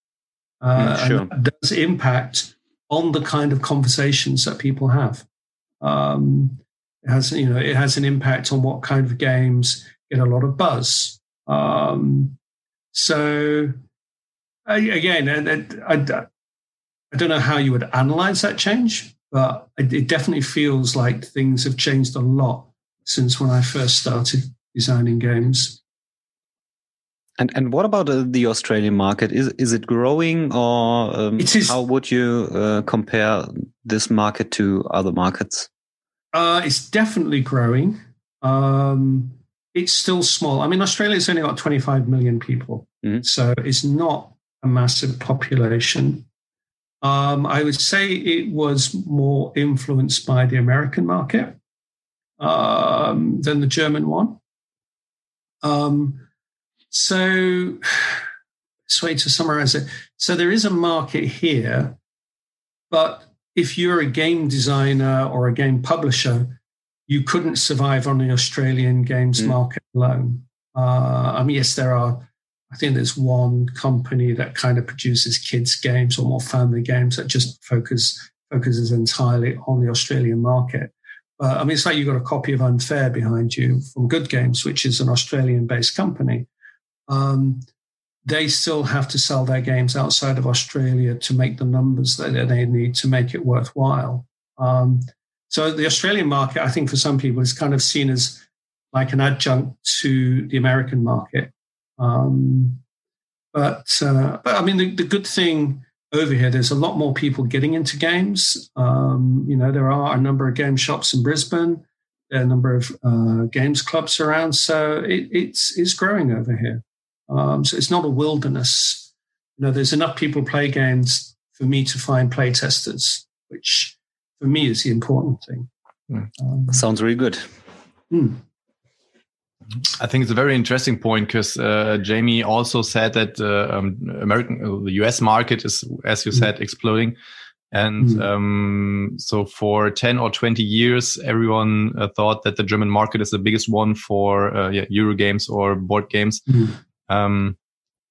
Speaker 4: Uh, mm, sure. And that does impact on the kind of conversations that people have. Um, it has, you know, it has an impact on what kind of games get a lot of buzz. Um, so again, I, I, I don't know how you would analyze that change, but it definitely feels like things have changed a lot since when I first started designing games.
Speaker 3: And and what about uh, the Australian market? Is is it growing, or um, it is, how would you uh, compare this market to other markets?
Speaker 4: Uh, it's definitely growing. Um, it's still small. I mean, Australia's only got 25 million people, mm-hmm. so it's not a massive population. Um, I would say it was more influenced by the American market um, than the German one. Um, so, this to summarize it. So, there is a market here, but if you're a game designer or a game publisher, you couldn't survive on the Australian games mm. market alone. Uh, I mean, yes, there are. I think there's one company that kind of produces kids games or more family games that just focus focuses entirely on the Australian market. Uh, I mean, it's like you've got a copy of Unfair behind you from Good Games, which is an Australian based company. Um, they still have to sell their games outside of Australia to make the numbers that they need to make it worthwhile. Um, so the Australian market, I think for some people, is kind of seen as like an adjunct to the American market. Um, but, uh, but I mean, the, the good thing over here. There's a lot more people getting into games. Um, you know, there are a number of game shops in Brisbane. There are a number of uh, games clubs around, so it, it's it's growing over here. Um, so it's not a wilderness. You know, there's enough people play games for me to find play testers, which for me is the important thing.
Speaker 3: Mm. Um, Sounds really good. Mm.
Speaker 2: I think it's a very interesting point because uh, Jamie also said that uh, um, American, uh, the US market is, as you mm. said, exploding. And mm. um, so for 10 or 20 years, everyone uh, thought that the German market is the biggest one for uh, yeah, Euro games or board games. Mm. Um,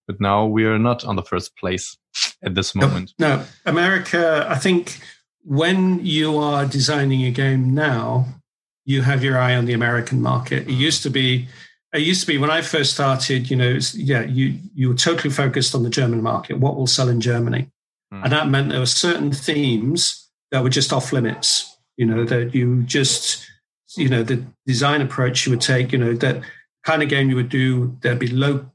Speaker 2: but now we are not on the first place at this moment.
Speaker 4: No, no, America, I think when you are designing a game now, you have your eye on the American market. It used to be, it used to be when I first started, you know, yeah, you you were totally focused on the German market. What will sell in Germany, mm. and that meant there were certain themes that were just off limits. You know, that you just, you know, the design approach you would take. You know, that kind of game you would do. There'd be low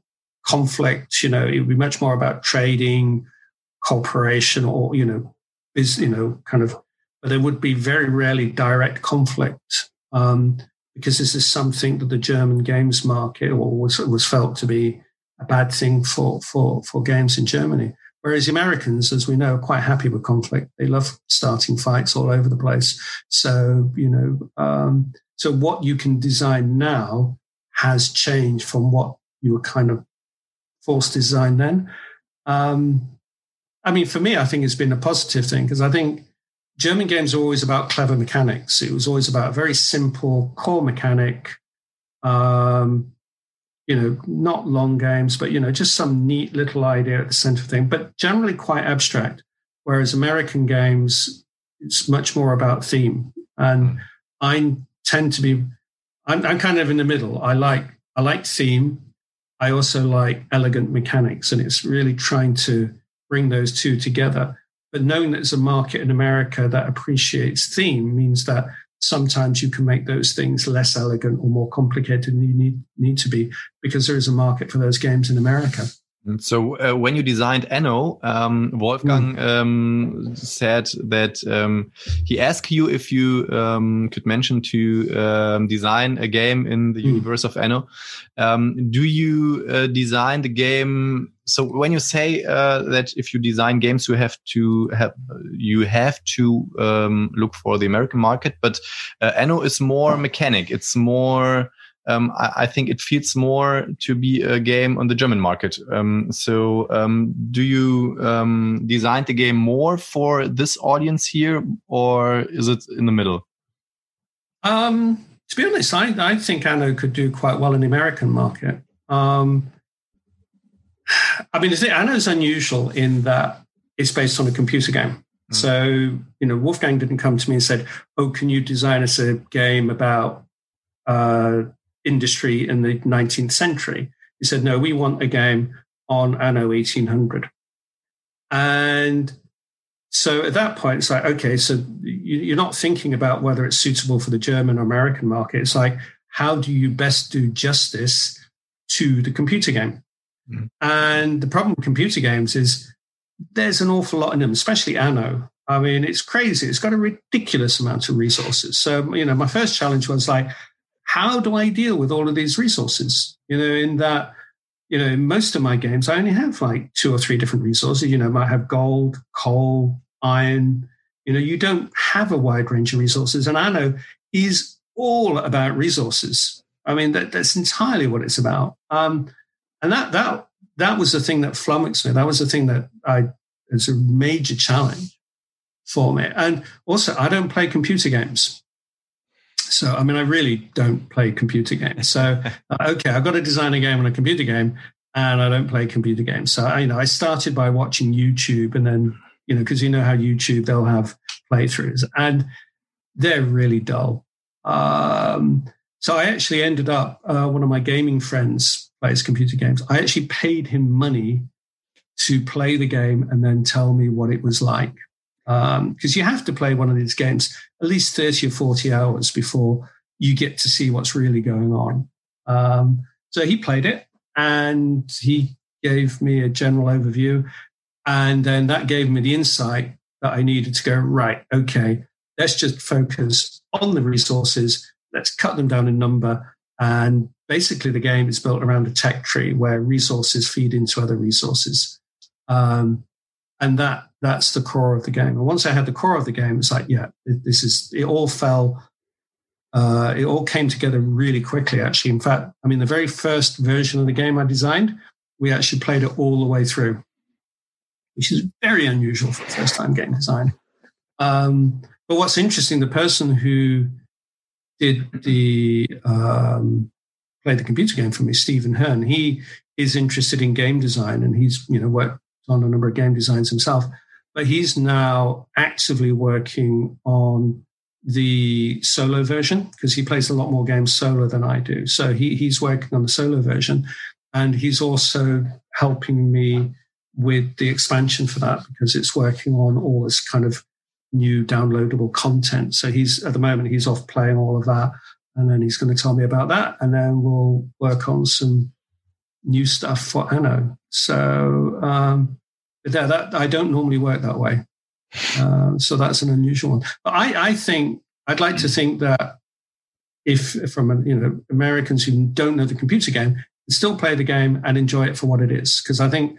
Speaker 4: conflict. You know, it would be much more about trading, cooperation, or you know, is you know, kind of. But there would be very rarely direct conflict um, because this is something that the German games market was, was felt to be a bad thing for, for, for games in Germany. Whereas the Americans, as we know, are quite happy with conflict. They love starting fights all over the place. So, you know, um, so what you can design now has changed from what you were kind of forced to design then. Um, I mean, for me, I think it's been a positive thing because I think German games are always about clever mechanics. It was always about a very simple core mechanic. Um, you know, not long games, but you know, just some neat little idea at the center of thing, but generally quite abstract. Whereas American games, it's much more about theme. And I tend to be, I'm, I'm kind of in the middle. I like, I like theme. I also like elegant mechanics, and it's really trying to bring those two together. But knowing that there's a market in America that appreciates theme means that sometimes you can make those things less elegant or more complicated than you need, need to be because there is a market for those games in America.
Speaker 2: So uh, when you designed Anno, um, Wolfgang mm. um, said that um, he asked you if you um, could mention to um, design a game in the mm. universe of Anno. Um, do you uh, design the game so when you say uh, that if you design games, you have to have you have to um, look for the American market, but uh, Anno is more mechanic. It's more. Um, I, I, think it feels more to be a game on the German market. Um, so, um, do you um, design the game more for this audience here, or is it in the middle?
Speaker 4: Um, to be honest, I, I think Anno could do quite well in the American market. Um, I mean, Anno is unusual in that it's based on a computer game. Mm. So, you know, Wolfgang didn't come to me and said, "Oh, can you design us a game about uh, industry in the 19th century?" He said, "No, we want a game on Anno 1800." And so at that point, it's like, okay, so you're not thinking about whether it's suitable for the German or American market. It's like, how do you best do justice to the computer game? Mm. And the problem with computer games is there's an awful lot in them, especially Anno. I mean, it's crazy. It's got a ridiculous amount of resources. So, you know, my first challenge was like, how do I deal with all of these resources? You know, in that, you know, in most of my games, I only have like two or three different resources. You know, I might have gold, coal, iron. You know, you don't have a wide range of resources. And Anno is all about resources. I mean, that, that's entirely what it's about. Um, and that that that was the thing that flummoxed me. That was the thing that I it's a major challenge for me. And also, I don't play computer games. So, I mean, I really don't play computer games. So, okay, I've got to design a game on a computer game, and I don't play computer games. So, I, you know, I started by watching YouTube, and then you know, because you know how YouTube they'll have playthroughs, and they're really dull. Um, so, I actually ended up uh, one of my gaming friends plays computer games. I actually paid him money to play the game and then tell me what it was like. Because um, you have to play one of these games at least 30 or 40 hours before you get to see what's really going on. Um, so he played it and he gave me a general overview. And then that gave me the insight that I needed to go, right, okay, let's just focus on the resources. Let's cut them down in number and basically, the game is built around a tech tree where resources feed into other resources. Um, and that that's the core of the game. And once I had the core of the game, it's like, yeah, this is it all fell. Uh, it all came together really quickly. Actually, in fact, I mean, the very first version of the game I designed, we actually played it all the way through, which is very unusual for a first time game design. Um, but what's interesting, the person who did the um, played the computer game for me, Stephen Hearn. He is interested in game design and he's, you know, worked on a number of game designs himself. But he's now actively working on the solo version because he plays a lot more games solo than I do. So he, he's working on the solo version and he's also helping me with the expansion for that because it's working on all this kind of new downloadable content. So he's at the moment he's off playing all of that and then he's going to tell me about that, and then we'll work on some new stuff for Anno. So um, that, that I don't normally work that way, uh, so that's an unusual one. But I, I think I'd like to think that if from you know Americans who don't know the computer game still play the game and enjoy it for what it is, because I think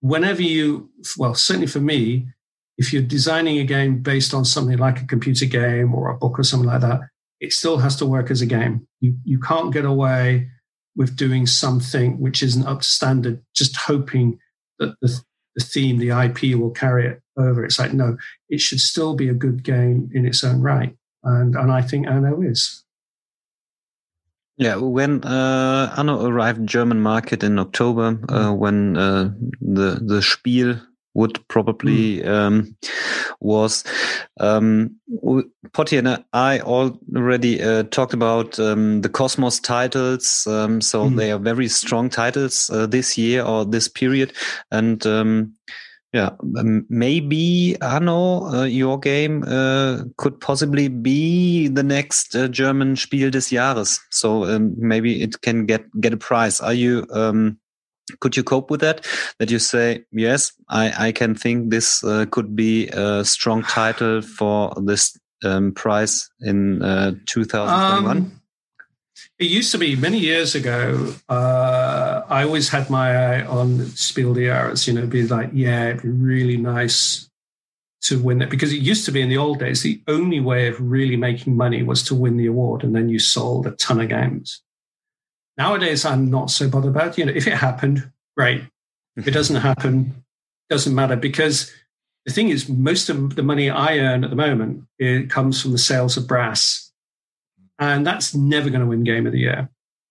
Speaker 4: whenever you well certainly for me if you're designing a game based on something like a computer game or a book or something like that it still has to work as a game. You you can't get away with doing something which isn't up to standard, just hoping that the, the theme, the IP will carry it over. It's like, no, it should still be a good game in its own right. And and I think Anno is.
Speaker 3: Yeah, when uh, Anno arrived German market in October, uh, when uh, the the Spiel would probably mm. um, was um, Potti and I already uh, talked about um, the Kosmos titles. Um, so mm. they are very strong titles uh, this year or this period, and um, yeah, maybe Anno, uh, your game uh, could possibly be the next uh, German Spiel des Jahres. So um, maybe it can get get a prize. Are you? Could you cope with that? That you say, yes, I, I can think this uh, could be a strong title for this um, prize in uh, 2021? Um,
Speaker 4: it used to be many years ago. Uh, I always had my eye on Spiel des Jahres. You know, be like, yeah, it'd be really nice to win it because it used to be in the old days the only way of really making money was to win the award, and then you sold a ton of games. Nowadays, I'm not so bothered about. You know, if it happened, great. If it mm-hmm. doesn't happen, doesn't matter because the thing is, most of the money I earn at the moment it comes from the sales of brass, and that's never going to win Game of the Year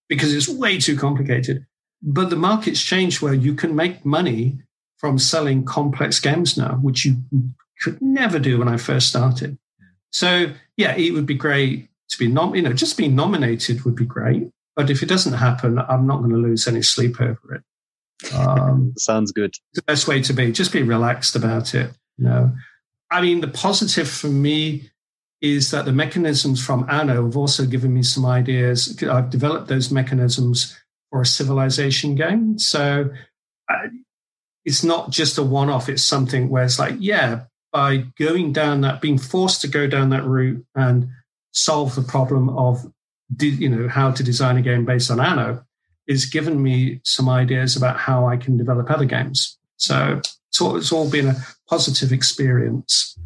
Speaker 4: because it's way too complicated. But the market's changed where you can make money from selling complex games now, which you could never do when I first started. So yeah, it would be great to be nom- you know, just being nominated would be great. But if it doesn't happen, I'm not going to lose any sleep over it.
Speaker 3: Um, Sounds good.
Speaker 4: The best way to be, just be relaxed about it. You know, I mean, the positive for me is that the mechanisms from Anno have also given me some ideas. I've developed those mechanisms for a civilization game. So uh, it's not just a one off, it's something where it's like, yeah, by going down that, being forced to go down that route and solve the problem of you know how to design a game based on Anno is given me some ideas about how I can develop other games. So it's all, it's all been a positive experience.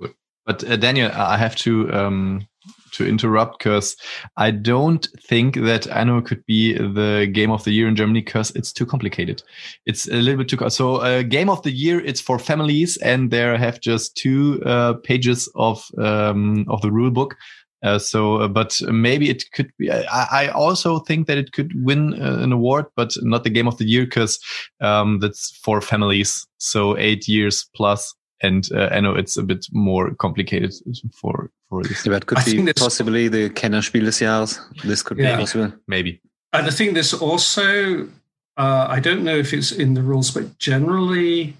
Speaker 2: Good. But uh, Daniel, I have to um, to interrupt because I don't think that Anno could be the game of the year in Germany because it's too complicated. It's a little bit too so. Uh, game of the year it's for families and there have just two uh, pages of um, of the rule book. Uh, so, uh, but maybe it could be. I, I also think that it could win uh, an award, but not the game of the year because um, that's for families. So eight years plus, and uh, I know it's a bit more complicated for for this.
Speaker 3: Yeah, but could I be possibly the Kennerspiel des Jahres. This could yeah. be possible.
Speaker 2: Maybe.
Speaker 4: And I think there's also. Uh, I don't know if it's in the rules, but generally,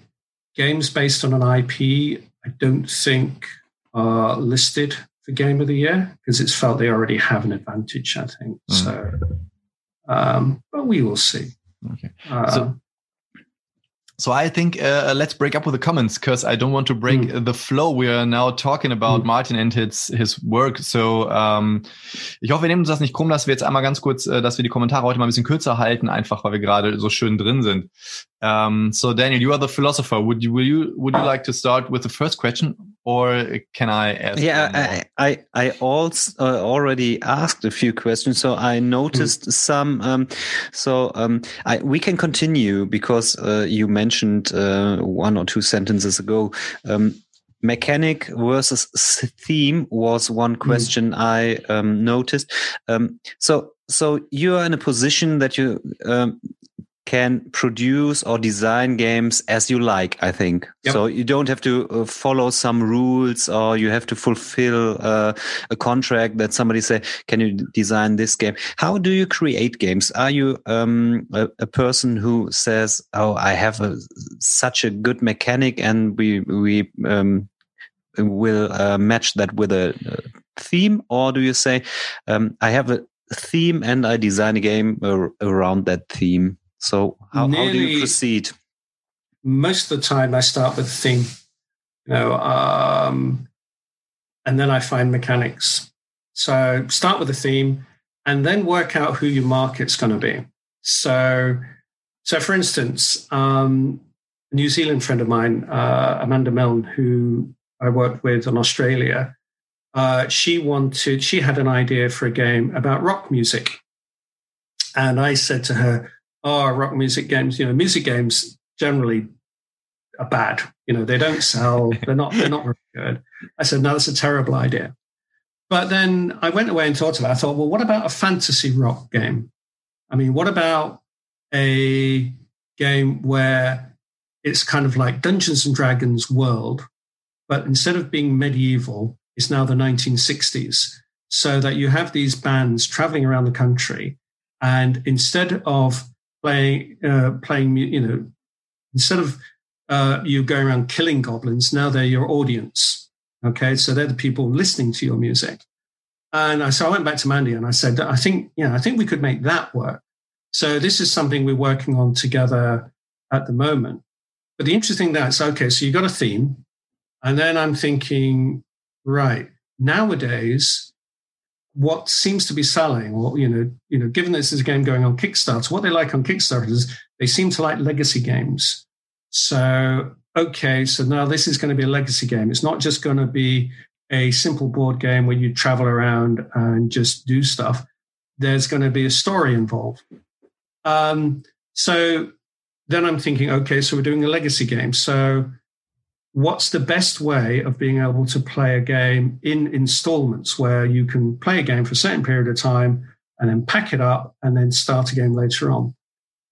Speaker 4: games based on an IP, I don't think are listed for Game of the Year because it's felt they already have an advantage. I think mm. so, um, but we will see.
Speaker 2: Okay. Uh, so, so I think uh, let's break up with the comments because I don't want to break mm. the flow. We are now talking about mm. Martin and his his work. So um, ich hoffe, wir nehmen uns das nicht krumm, dass wir jetzt einmal ganz kurz, äh, dass wir die Kommentare heute mal ein bisschen kürzer halten, einfach weil wir gerade so schön drin sind. Um, so Daniel, you are the philosopher. Would you will you would you like to start with the first question, or can I ask?
Speaker 3: Yeah, I, I I also uh, already asked a few questions, so I noticed mm. some. Um, so um, I, we can continue because uh, you mentioned uh, one or two sentences ago. Um, mechanic versus theme was one hmm. question mm. I um, noticed. Um, so so you are in a position that you um, can produce or design games as you like i think. Yep. so you don't have to uh, follow some rules or you have to fulfill uh, a contract that somebody say can you design this game? How do you create games? Are you um, a, a, person who says oh i have a, such a good mechanic and we we um, will uh, match that with a, a, theme? Or do you say um, i have a theme and i design a game around that theme so how, how do you proceed?
Speaker 4: Most of the time, I start with a theme, you know, um, and then I find mechanics. So start with a theme, and then work out who your market's going to be. So, so for instance, um, a New Zealand friend of mine, uh, Amanda Milne, who I worked with in Australia, uh, she wanted, she had an idea for a game about rock music. And I said to her, oh, rock music games, you know, music games generally are bad. You know, they don't sell. They're not. They're not very good. I said, no, that's a terrible idea. But then I went away and thought about. It. I thought, well, what about a fantasy rock game? I mean, what about a game where it's kind of like Dungeons and Dragons world, but instead of being medieval, it's now the 1960s. So that you have these bands traveling around the country, and instead of playing, uh, playing, you know, instead of uh, you going around killing goblins, now they're your audience. Okay, so they're the people listening to your music. And I, so I went back to Mandy and I said, I think, you know, I think we could make that work. So this is something we're working on together at the moment. But the interesting thing that's okay, so you got a theme. And then I'm thinking, right, nowadays, what seems to be selling, or you know, you know, given this is a game going on Kickstarter, what they like on Kickstarter is they seem to like legacy games. So okay, so now this is going to be a legacy game. It's not just going to be a simple board game where you travel around and just do stuff. There's going to be a story involved. Um, so then I'm thinking, okay, so we're doing a legacy game. So what's the best way of being able to play a game in installments where you can play a game for a certain period of time and then pack it up and then start a game later on?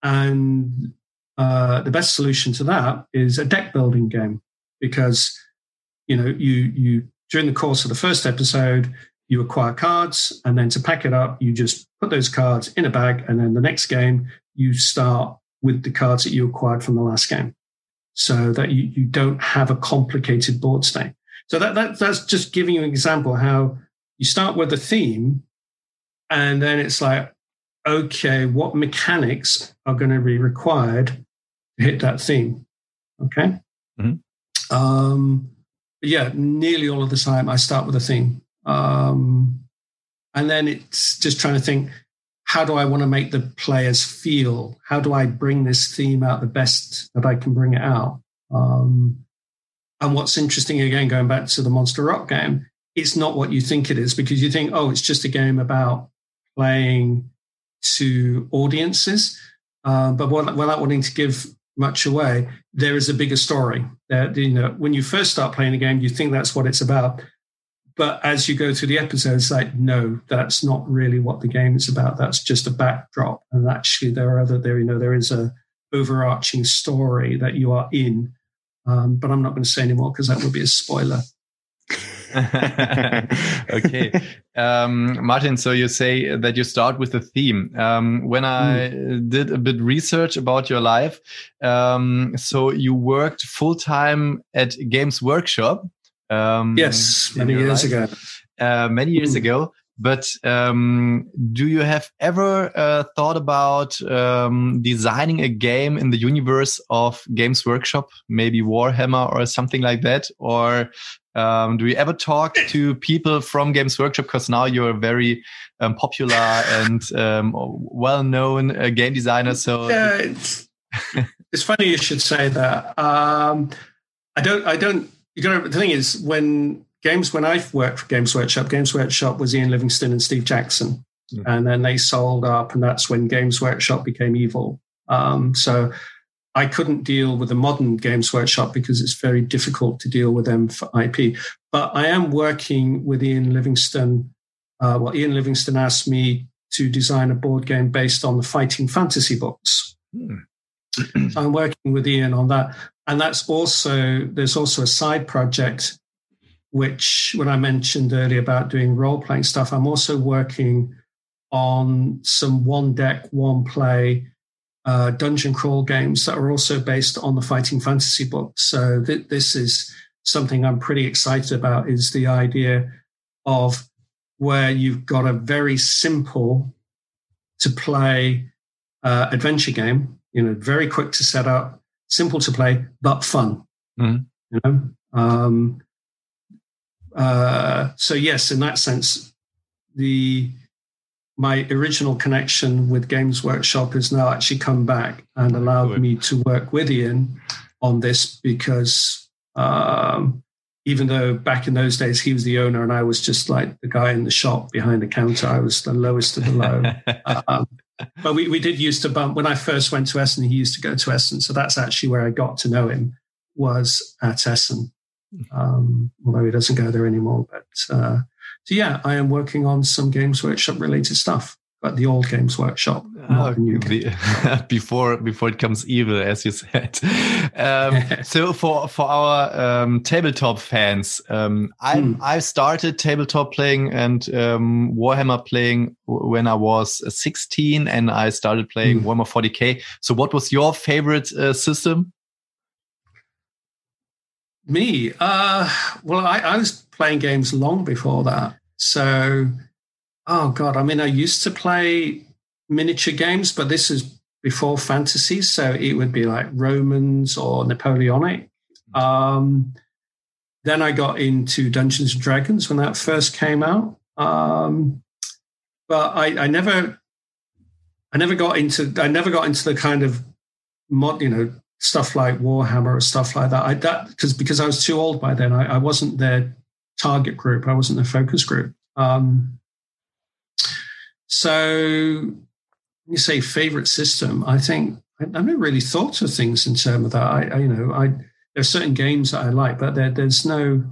Speaker 4: And uh, the best solution to that is a deck building game because you know you you during the course of the first episode you acquire cards and then to pack it up you just put those cards in a bag and then the next game you start with the cards that you acquired from the last game so that you, you don't have a complicated board state so that, that that's just giving you an example how you start with a theme and then it's like okay what mechanics are going to be required to hit that theme. Okay. Mm-hmm. Um, yeah, nearly all of the time I start with a theme. Um, and then it's just trying to think how do I want to make the players feel? How do I bring this theme out the best that I can bring it out? Um, and what's interesting, again, going back to the Monster Rock game, it's not what you think it is because you think, oh, it's just a game about playing to audiences. Uh, but without wanting to give much away, there is a bigger story. That you know, when you first start playing a game, you think that's what it's about. But as you go through the episodes, like, no, that's not really what the game is about. That's just a backdrop. And actually there are other there, you know, there is a overarching story that you are in. Um, but I'm not going to say anymore because that would be a spoiler.
Speaker 2: okay. Um, Martin, so you say that you start with a theme. Um, when I mm. did a bit research about your life, um, so you worked full time at Games Workshop.
Speaker 4: Um, yes, many years life. ago.
Speaker 2: Uh, many years mm. ago. But um, do you have ever uh, thought about um, designing a game in the universe of Games Workshop, maybe Warhammer or something like that? Or um, do you ever talk to people from Games Workshop? Because now you're very um, popular and um, well-known uh, game designer. So
Speaker 4: yeah, it's, it's, funny you should say that. Um, I don't. I don't. You know, the thing is, when games when I've worked for Games Workshop, Games Workshop was Ian Livingstone and Steve Jackson, mm. and then they sold up, and that's when Games Workshop became evil. Um, so I couldn't deal with the modern Games Workshop because it's very difficult to deal with them for IP. But I am working with Ian Livingstone. Uh, well, Ian Livingstone asked me to design a board game based on the fighting fantasy books. Mm. So I'm working with Ian on that, and that's also there's also a side project which when I mentioned earlier about doing role playing stuff, I'm also working on some one deck, one play uh, dungeon crawl games that are also based on the fighting fantasy books. So th- this is something I'm pretty excited about is the idea of where you've got a very simple to play uh, adventure game, you know, very quick to set up, simple to play, but fun. Mm-hmm. You know, um, uh, so yes, in that sense, the my original connection with Games Workshop has now actually come back and allowed Good. me to work with Ian on this because um, even though back in those days he was the owner and I was just like the guy in the shop behind the counter, I was the lowest of the low. um, but we, we did used to bump when I first went to Essen. He used to go to Essen, so that's actually where I got to know him was at Essen um, although he doesn't go there anymore. But uh, so yeah, I am working on some Games Workshop related stuff, but the old Games Workshop, oh,
Speaker 2: the, before before it comes evil, as you said. Um, so for for our um, tabletop fans, um, I mm. I started tabletop playing and um, Warhammer playing when I was 16, and I started playing mm. Warhammer 40k. So, what was your favorite uh, system?
Speaker 4: Me, uh, well, I, I was playing games long before that. So, oh god, I mean, I used to play miniature games, but this is before fantasy, so it would be like Romans or Napoleonic. Um, then I got into Dungeons and Dragons when that first came out. Um, but I, I never, I never got into, I never got into the kind of mod, you know, stuff like Warhammer or stuff like that. I that because because I was too old by then. I, I wasn't their target group. I wasn't their focus group. Um, so you say favorite system. I think I, have never really thought of things in terms of that. I, I you know I there are certain games that I like, but there, there's no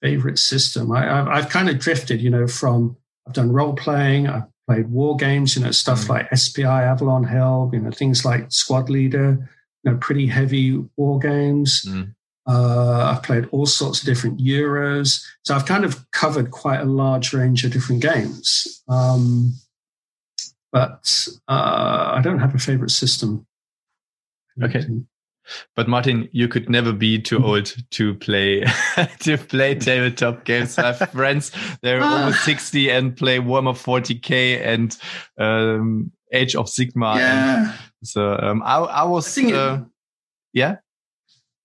Speaker 4: favorite system. I, have I've kind of drifted, you know, from I've done role playing, I've played war games, you know, stuff mm. like SPI, Avalon Hill, you know, things like Squad Leader, you know, pretty heavy war games. Mm. Uh, I've played all sorts of different Euros. So I've kind of covered quite a large range of different games. Um, but uh, I don't have a favorite system.
Speaker 2: Okay. But Martin, you could never be too old to play to play tabletop games. I have friends they're ah. over sixty and play Warhammer 40k and um, Age of Sigmar.
Speaker 4: Yeah.
Speaker 2: so um, I, I was, uh, yeah.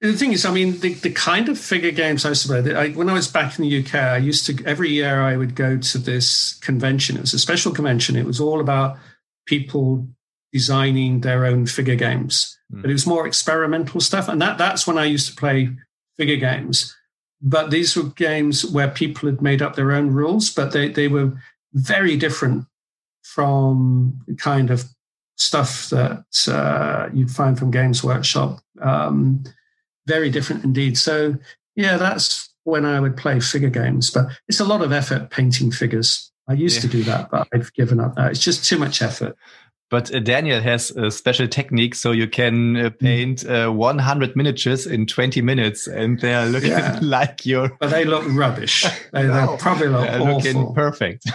Speaker 4: The thing is, I mean, the, the kind of figure games I used to play, I, when I was back in the UK, I used to, every year I would go to this convention. It was a special convention. It was all about people designing their own figure games, mm. but it was more experimental stuff. And that, that's when I used to play figure games. But these were games where people had made up their own rules, but they, they were very different from the kind of stuff that uh, you'd find from Games Workshop. Um, very different indeed. So, yeah, that's when I would play figure games, but it's a lot of effort painting figures. I used yeah. to do that, but I've given up that. It's just too much effort.
Speaker 2: But uh, Daniel has a special technique, so you can uh, hmm. paint uh, 100 miniatures in 20 minutes, and they are looking yeah. like your.
Speaker 4: But they look rubbish. They, no. probably look They're awful. looking
Speaker 2: perfect.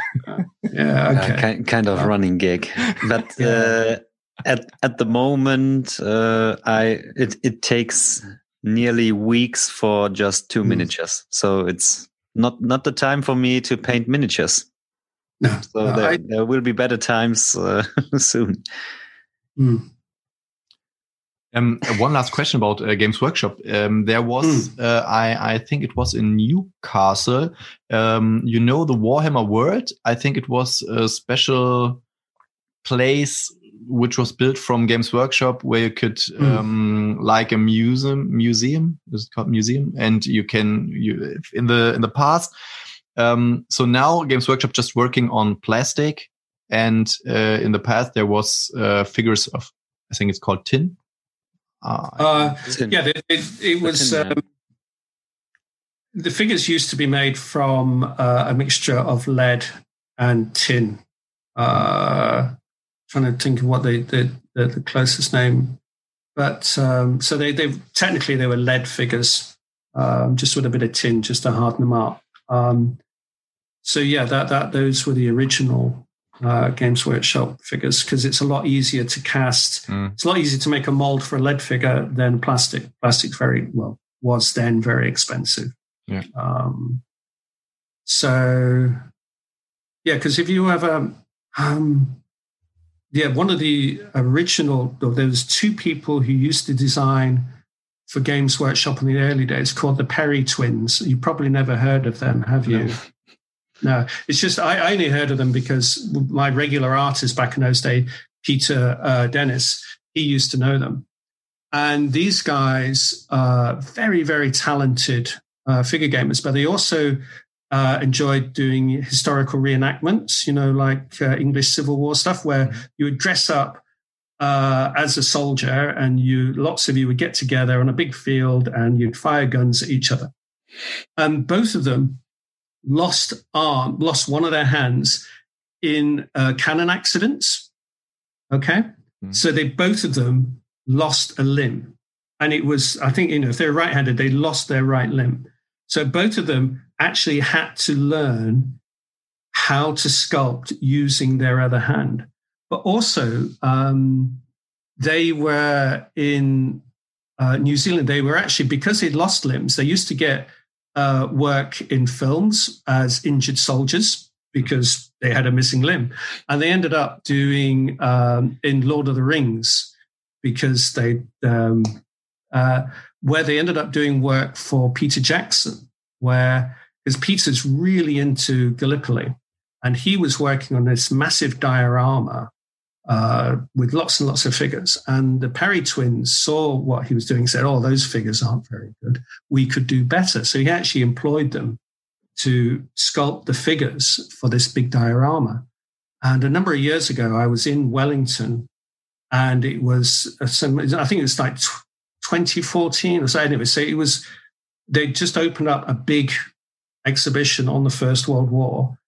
Speaker 4: yeah, okay.
Speaker 3: kind, kind of running gig, but yeah. Uh, at at the moment, uh, I it it takes nearly weeks for just two mm. miniatures. So it's not not the time for me to paint miniatures.
Speaker 4: No,
Speaker 3: so
Speaker 4: no,
Speaker 3: there, I, there, will be better times uh, soon.
Speaker 2: Mm. Um, one last question about uh, Games Workshop. Um, there was, mm. uh, I, I think it was in Newcastle. Um, you know the Warhammer World. I think it was a special place which was built from Games Workshop, where you could mm. um, like a museum. Museum is it called museum? And you can you in the in the past. Um, so now Games Workshop just working on plastic, and uh, in the past there was uh, figures of I think it's called tin.
Speaker 4: Uh, uh tin. Yeah, it, it, it was. Tin, um, the figures used to be made from uh, a mixture of lead and tin. Uh, trying to think of what the the, the, the closest name. But um, so they they technically they were lead figures, um, just with a bit of tin just to harden them up. Um, so yeah, that that those were the original uh, Games Workshop figures because it's a lot easier to cast. Mm. It's a lot easier to make a mold for a lead figure than plastic. Plastic very well was then very expensive.
Speaker 2: Yeah. Um,
Speaker 4: so yeah, because if you have a um, yeah, one of the original, there was two people who used to design for Games Workshop in the early days called the Perry twins. You probably never heard of them, have you? No, no. it's just I, I, only heard of them because my regular artist back in those days, Peter uh, Dennis, he used to know them. And these guys are very, very talented uh, figure gamers, but they also uh, enjoyed doing historical reenactments, you know, like uh, English Civil War stuff, where mm-hmm. you would dress up uh, as a soldier and you, lots of you would get together on a big field and you'd fire guns at each other. And both of them lost arm, lost one of their hands in uh, cannon accidents. Okay. Mm-hmm. So they both of them lost a limb. And it was, I think, you know, if they're right handed, they lost their right limb. So both of them actually had to learn how to sculpt using their other hand. But also, um, they were in uh, New Zealand. They were actually, because they'd lost limbs, they used to get uh, work in films as injured soldiers because they had a missing limb. And they ended up doing um, in Lord of the Rings because they, um, uh, where they ended up doing work for Peter Jackson, where because Peter's really into Gallipoli. and he was working on this massive diorama uh, with lots and lots of figures. And the Perry twins saw what he was doing, said, "Oh, those figures aren't very good. We could do better." So he actually employed them to sculpt the figures for this big diorama. And a number of years ago, I was in Wellington, and it was some, I think it was like 2014 or so. Anyway, so it was they just opened up a big exhibition on the First World War,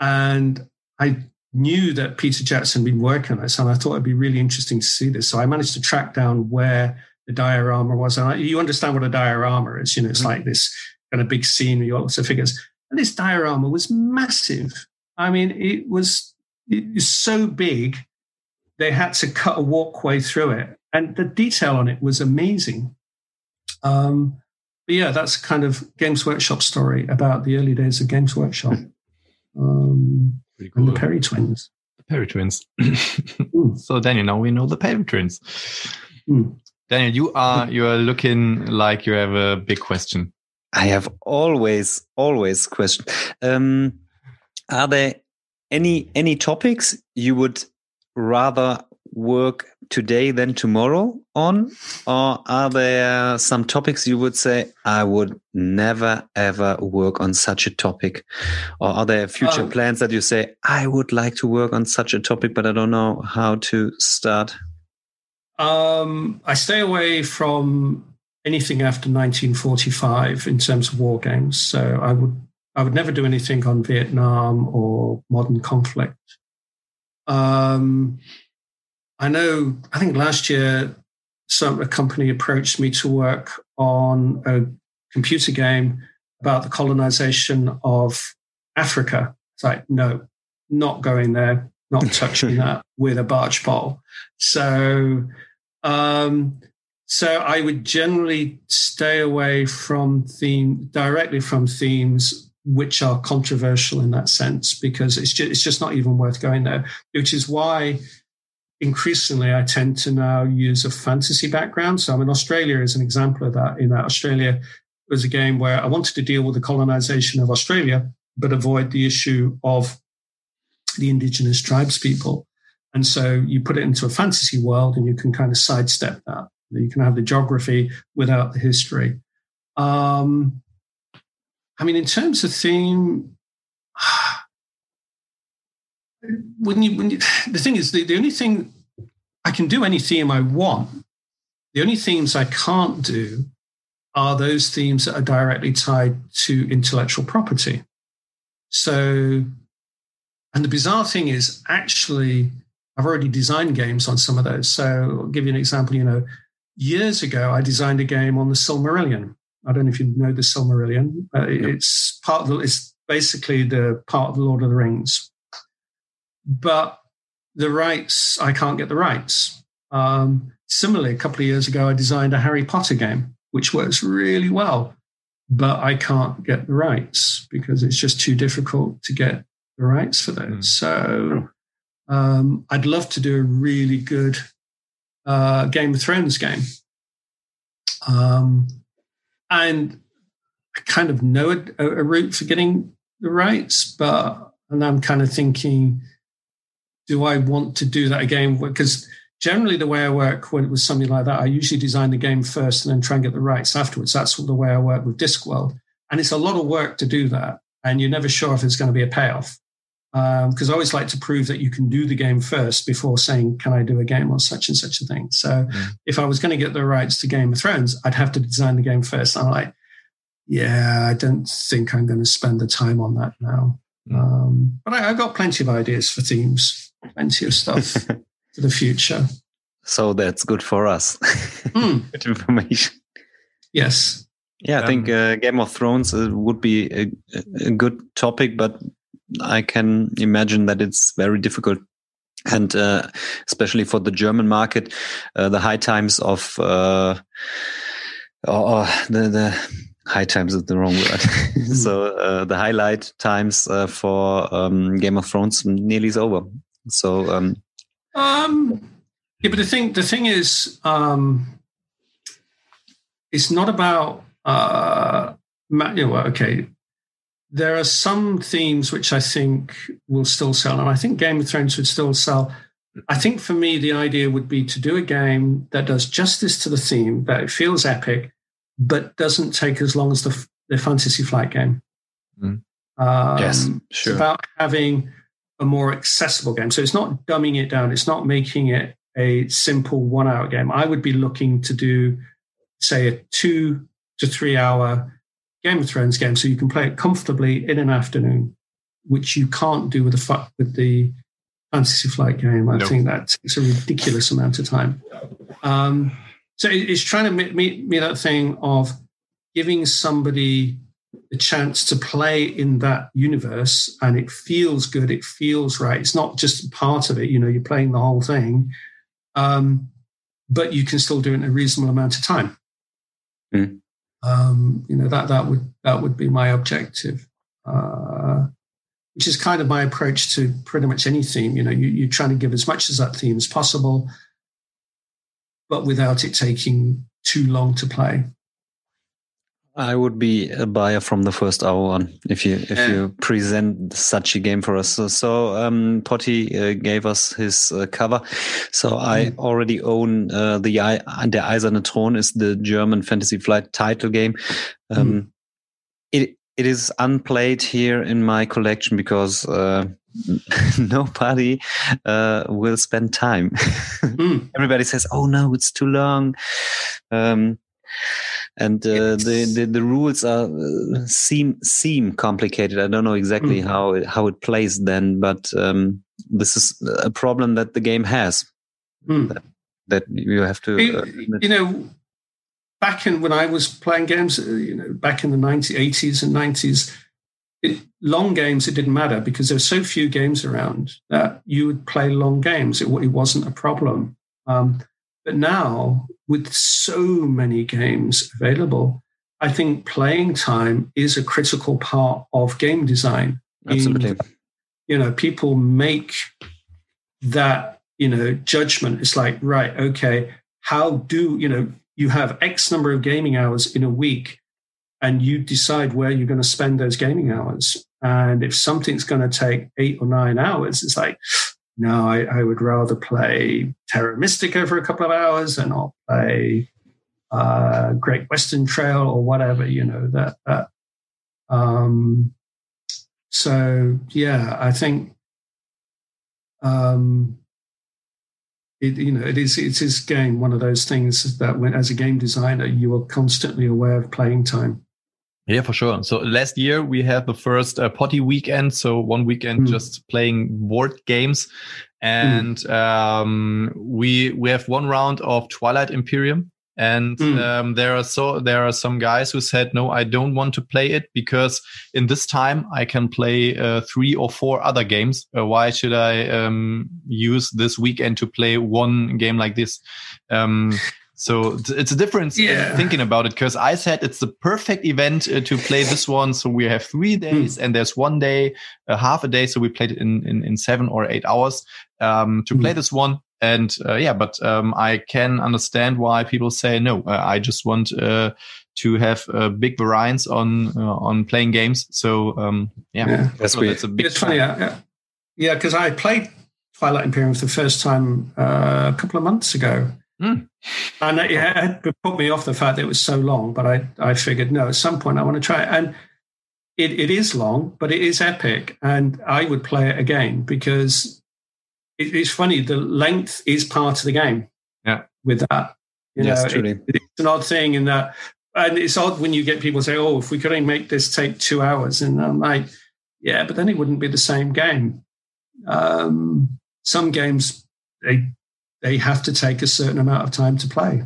Speaker 4: and I knew that Peter Jackson had been working on this, and I thought it'd be really interesting to see this. So I managed to track down where the diorama was. And I, you understand what a diorama is, you know, it's mm-hmm. like this kind of big scene with lots of figures. And this diorama was massive. I mean, it was, it was so big, they had to cut a walkway through it. And the detail on it was amazing. Um, but yeah, that's kind of Games Workshop story about the early days of Games Workshop. Um, Pretty cool. And the Perry twins.
Speaker 2: The Perry twins. mm. So Daniel, now we know the Perry twins. Mm. Daniel, you are you are looking like you have a big question.
Speaker 3: I have always always question. Um, are there any any topics you would rather work today than tomorrow on? Or are there some topics you would say, I would never ever work on such a topic? Or are there future um, plans that you say, I would like to work on such a topic, but I don't know how to start?
Speaker 4: Um, I stay away from anything after 1945 in terms of war games. So I would I would never do anything on Vietnam or modern conflict. Um, I know, I think last year, some a company approached me to work on a computer game about the colonization of Africa. It's like, no, not going there, not touching that with a barge pole. So, um, so I would generally stay away from theme directly from themes which are controversial in that sense because it's just, it's just not even worth going there. Which is why increasingly I tend to now use a fantasy background. So I mean, Australia is an example of that. In that Australia was a game where I wanted to deal with the colonization of Australia, but avoid the issue of the indigenous tribes people. And so you put it into a fantasy world and you can kind of sidestep that. You can have the geography without the history. Um, I mean, in terms of theme, when you, when you, the thing is, the, the only thing I can do any theme I want. The only themes I can't do are those themes that are directly tied to intellectual property. So, and the bizarre thing is actually, I've already designed games on some of those. So, I'll give you an example. You know, years ago, I designed a game on the Silmarillion. I don't know if you know the Silmarillion. Uh, It's part of the, it's basically the part of the Lord of the Rings but the rights, I can't get the rights. Um, similarly, a couple of years ago, I designed a Harry Potter game, which works really well, but I can't get the rights because it's just too difficult to get the rights for those. Mm. So um, I'd love to do a really good uh, Game of Thrones game. Um, and I kind of know a, a route for getting the rights, but and I'm kind of thinking do I want to do that again? Because generally, the way I work when it was something like that, I usually design the game first and then try and get the rights afterwards. That's the way I work with Discworld. And it's a lot of work to do that. And you're never sure if it's going to be a payoff. Because um, I always like to prove that you can do the game first before saying, can I do a game on such and such a thing? So mm. if I was going to get the rights to Game of Thrones, I'd have to design the game first. And I'm like, yeah, I don't think I'm going to spend the time on that now. Mm. Um, but I, have got plenty of ideas for themes plenty of stuff for the future.
Speaker 3: So that's good for us. Mm. good information.
Speaker 4: Yes.
Speaker 3: Yeah, I um, think uh, Game of Thrones uh, would be a, a, good topic, but I can imagine that it's very difficult. And uh, especially for the German market, uh, the high times of uh, or the the high times is the wrong word. so uh, the highlight times uh, for um, Game of Thrones nearly is over. So, um,
Speaker 4: um, yeah, but the thing, the thing is, um, it's not about, uh, you know, okay, there are some themes which I think will still sell, and I think Game of Thrones would still sell. I think for me, the idea would be to do a game that does justice to the theme, that it feels epic, but doesn't take as long as the, the Fantasy Flight game.
Speaker 2: Mm.
Speaker 4: Um,
Speaker 3: Yes, sure.
Speaker 4: It's about having a more accessible game. So it's not dumbing it down. It's not making it a simple one hour game. I would be looking to do, say, a two to three hour Game of Thrones game so you can play it comfortably in an afternoon, which you can't do with the, fu- with the Fantasy Flight game. I
Speaker 2: No.
Speaker 4: think that takes a ridiculous amount of time. Um, so it's trying to meet, meet me that thing of giving somebody the chance to play in that universe and it feels good it feels right. It's not just part of it you know you're playing the whole thing um, but you can still do it in a reasonable amount of time.
Speaker 3: Mm.
Speaker 4: um, you know that that would that would be my objective. Uh, which is kind of my approach to pretty much any theme you know you, you're trying to give as much as that theme as possible but without it taking too long to play
Speaker 3: I would be a buyer from the first hour on if you if
Speaker 4: Yeah.
Speaker 3: you present such a game for us. So, so um, Potti uh, gave us his uh, cover. So I
Speaker 4: Mm.
Speaker 3: already own uh, the Der Eiserne Thron is the German Fantasy Flight title game. Um, It it is unplayed here in my collection because uh, nobody uh, will spend time.
Speaker 4: Mm.
Speaker 3: Everybody says, "Oh no, it's too long." Um, and uh, the, the the rules are uh, seem seem complicated. I don't know exactly
Speaker 4: Mm.
Speaker 3: how it, how it plays then, but um, this is a problem that the game has
Speaker 4: Mm.
Speaker 3: that you have to.
Speaker 4: You-
Speaker 3: uh,
Speaker 4: you know, back in when I was playing games, uh, you know, back in the 90s, 80s and 90s, long games, it didn't matter because there were so few games around that you would play long games. It, it wasn't a problem. Um, but now, with so many games available, I think playing time is a critical part of game design.
Speaker 3: Absolutely.
Speaker 4: you know people make that you know judgment it's like right okay how do you know you have x number of gaming hours in a week and you decide where you're going to spend those gaming hours and if something's going to take eight or nine hours it's like no i, I would rather play terra mystica for a couple of hours and i'll play uh, great western trail or whatever you know that that. Um so yeah i think um it, you know it is it is again one of those things that when as a game designer you are constantly aware of playing time
Speaker 2: Yeah, for sure. So last year we had the first uh, Potti weekend. So one weekend
Speaker 4: Mm.
Speaker 2: just playing board games, and um, we we have one round of Twilight Imperium, and
Speaker 4: Mm.
Speaker 2: um, there are so there are some guys who said no, I don't want to play it because in this time I can play uh, three or four other games. Uh, why should I um, use this weekend to play one game like this? So it's- it's a difference in
Speaker 4: Yeah.
Speaker 2: thinking about it because I said it's the perfect event uh, to play this one. So we have three days and there's one day, uh, half a day. So we played it in, in, in seven or eight hours um, to play
Speaker 4: Mm.
Speaker 2: this one. And uh, yeah, but um, I can understand why people say no. Uh, I just want uh, to have uh, big variance on uh, on playing games. So um, yeah,
Speaker 4: Yeah.
Speaker 3: Yes,
Speaker 2: so
Speaker 3: we-
Speaker 2: that's a big.
Speaker 4: it's funny uh, yeah because i played twilight imperium for the first time uh, a couple of months ago
Speaker 2: Mm.
Speaker 4: and it had put me off the fact that it was so long but i i figured no at some point i want to try it and it, it is long but it is epic and i would play it again because it, it's funny the length is part of the game
Speaker 2: Yeah.
Speaker 4: with that you
Speaker 3: Yes,
Speaker 4: know,
Speaker 3: truly.
Speaker 4: it- it's an odd thing in that and it's odd when you get people say oh if we could only make this take two hours and i'm like yeah but then it wouldn't be the same game um, some games they they have to take a certain amount of time to play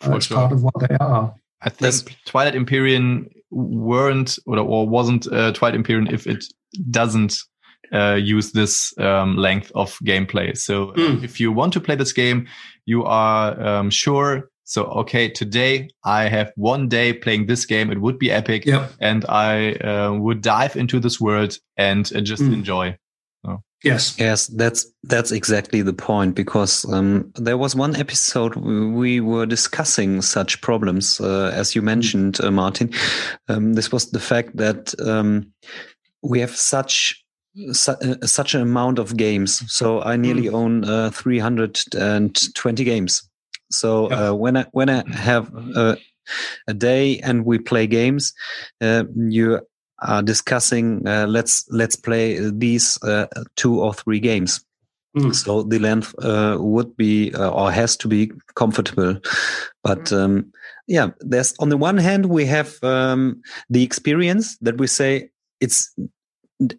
Speaker 2: For
Speaker 4: that's
Speaker 2: sure.
Speaker 4: part of what they are
Speaker 2: I think
Speaker 3: That's-
Speaker 2: Twilight Imperium weren't or, or wasn't uh, Twilight Imperium if it doesn't uh, use this um, length of gameplay. So uh,
Speaker 4: Mm.
Speaker 2: if you want to play this game, you are um, sure. So okay, today I have one day playing this game. It would be epic,
Speaker 4: yep
Speaker 2: and I uh, would dive into this world and uh, just
Speaker 4: Mm.
Speaker 2: enjoy.
Speaker 4: Yes.
Speaker 3: Yes, that's that's exactly the point because um, there was one episode we were discussing such problems, uh, as you mentioned, uh, Martin. Um, this was the fact that um, we have such su uh, such an amount of games. So I nearly mm. own uh, 320 games. So uh, when I when I have a, a, day and we play games, uh, you are discussing uh, let's let's play these uh, two or three games. Mm. So the length uh, would be uh, or has to be comfortable, but um, yeah, there's on the one hand we have um, the experience that we say it's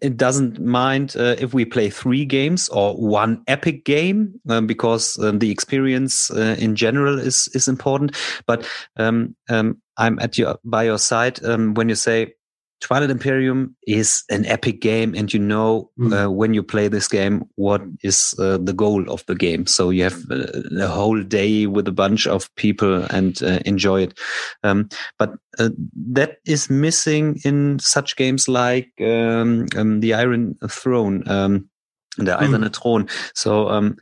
Speaker 3: it doesn't mind uh, if we play three games or one epic game um, because um, the experience uh, in general is is important. But um, um I'm at your by your side um, when you say Twilight Imperium is an epic game, and you know mm. uh, when you play this game what is uh, the goal of the game. So you have uh, a whole day with a bunch of people and uh, enjoy it. Um, but uh, that is missing in such games like um, um, the Iron Throne, um, the mm. Eiserne Thron. So um,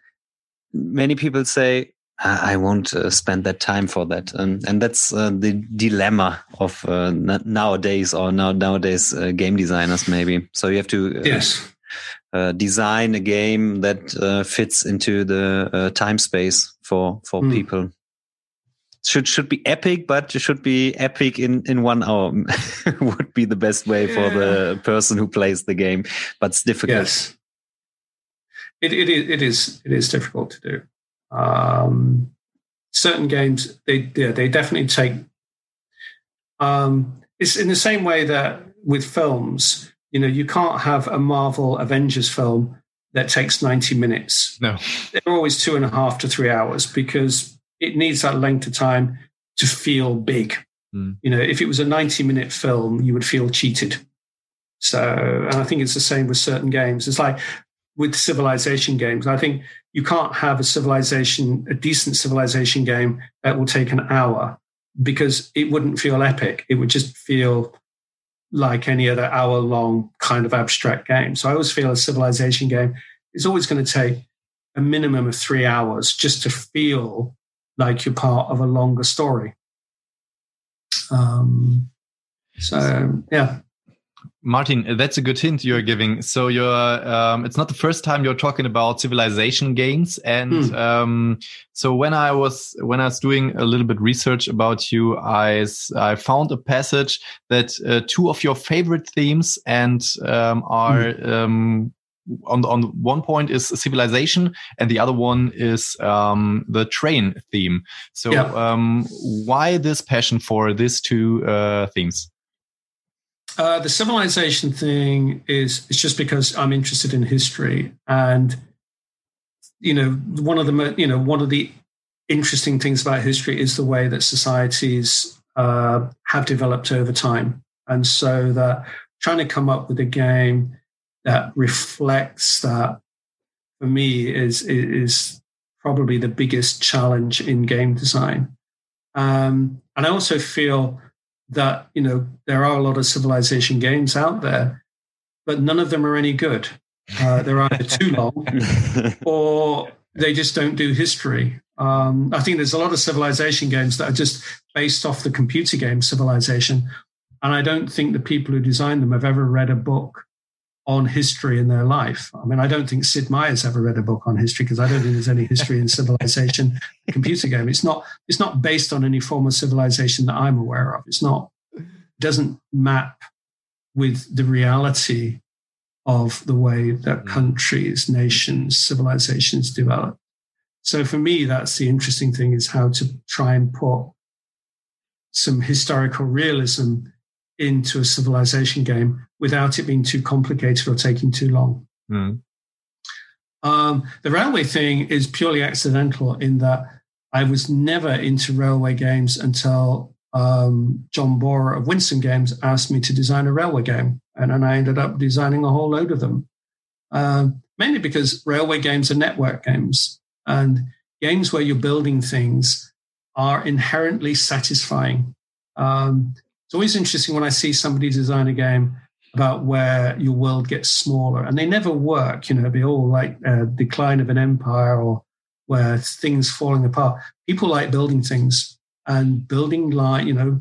Speaker 3: many people say I won't uh, spend that time for that. Um, and that's uh, the dilemma of uh, nowadays or now nowadays uh, game designers maybe. So you have to uh,
Speaker 4: yes.
Speaker 3: Uh, design a game that fits into the time space for for mm. people. Should should be epic, but it should be epic in in one hour. would be the best way yeah. for the person who plays the game, but it's difficult.
Speaker 4: Yes, it it is it is it is difficult to do. Um, certain games, they yeah, they definitely take. Um, it's in the same way that with films, you know, you can't have a Marvel Avengers film that takes 90 minutes.
Speaker 2: No.
Speaker 4: They're always two and a half to three hours because it needs that length of time to feel big. Mm. You know, if it was a 90 minute film, you would feel cheated. So, and I think it's the same with certain games. It's like with civilization games. I think you can't have a civilization, a decent civilization game that will take an hour because it wouldn't feel epic. It would just feel like any other hour long kind of abstract game. So I always feel a civilization game is always going to take a minimum of three hours just to feel like you're part of a longer story. Um, so yeah.
Speaker 2: Martin, that's a good hint you're giving. So you're, um, it's not the first time you're talking about civilization games. And, mm. um, so when I was, when I was doing a little bit research about you, I, I found a passage that uh, two of your favorite themes and, um, are, mm. on, on one point is civilization and the other one is, um, the train theme. So, yeah. um, why this passion for these two, uh, themes?
Speaker 4: Uh, the civilization thing is it's just because I'm interested in history, and you know, one of the you know one of the interesting things about history is the way that societies uh, have developed over time, and so that trying to come up with a game that reflects that for me is is probably the biggest challenge in game design. Um, and I also feel that you know there are a lot of civilization games out there, but none of them are any good. Uh, they're either too long or they just don't do history. Um, I think there's a lot of civilization games that are just based off the computer game Civilization, and I don't think the people who designed them have ever read a book on history in their life. I mean, I don't think Sid Meier's ever read a book on history because I don't think there's any history in civilization computer game. It's not it's not based on any form of civilization that I'm aware of. It's not doesn't map with the reality of the way that mm. countries, nations, civilizations develop. So for me, that's the interesting thing is how to try and put some historical realism into a civilization game without it being too complicated or taking too long. Mm. Um, the railway thing is purely accidental in that I was never into railway games until um, John Bohrer of Winsome Games asked me to design a railway game. And then I ended up designing a whole load of them, um, mainly because railway games are network games. And games where you're building things are inherently satisfying. Um, it's always interesting when I see somebody design a game about where your world gets smaller, and they never work. You know, they all like uh, decline of an empire or where things falling apart. People like building things and building like you know,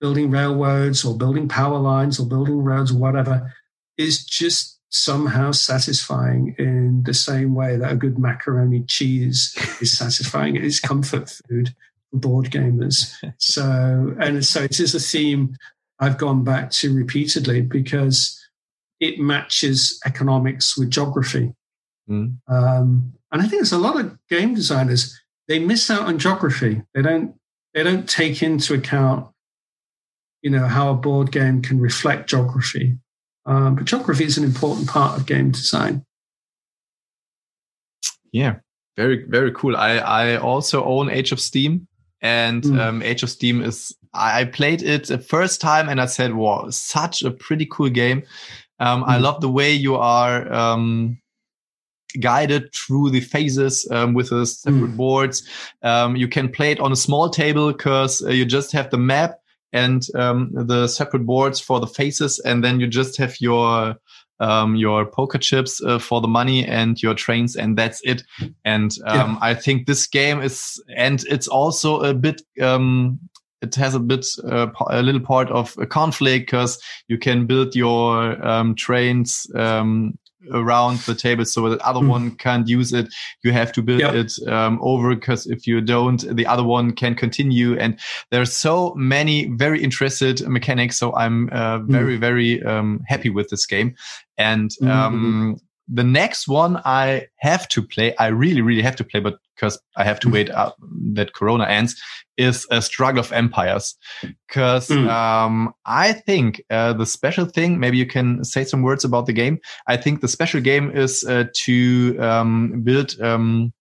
Speaker 4: building railroads or building power lines or building roads or whatever is just somehow satisfying in the same way that a good macaroni cheese is satisfying. It is comfort food board gamers. So, and so it is a theme I've gone back to repeatedly because it matches economics with geography. Mm. Um, and I think there's a lot of game designers they miss out on geography. They don't they don't take into account, you know, how a board game can reflect geography. Um, but geography is an important part of game design.
Speaker 2: Yeah, very very cool. I I also own Age of Steam, and mm. um, Age of Steam is I played it the first time and I said, "Wow, such a pretty cool game." Um, mm. I love the way you are um, guided through the phases um, with the separate mm. boards. Um, you can play it on a small table because uh, you just have the map and um, the separate boards for the faces, and then you just have your um, your poker chips uh, for the money and your trains, and that's it. And um, yeah. I think this game is, and it's also a bit. Um, it has a bit, uh, a little part of a conflict because you can build your um, trains um, around the table so the other mm. one can't use it. You have to build yep. it um, over because if you don't, the other one can continue. And there's so many very interested mechanics. So I'm uh, hmm. very, mm. very um, happy with this game. And mm-hmm. um, mm. the next one I have to play, I really, really have to play, but because I have to wait uh, that Corona ends, is a struggle of empires. Because mm. um, I think uh, the special thing, maybe you can say some words about the game. I think the special game is uh, to um, build um,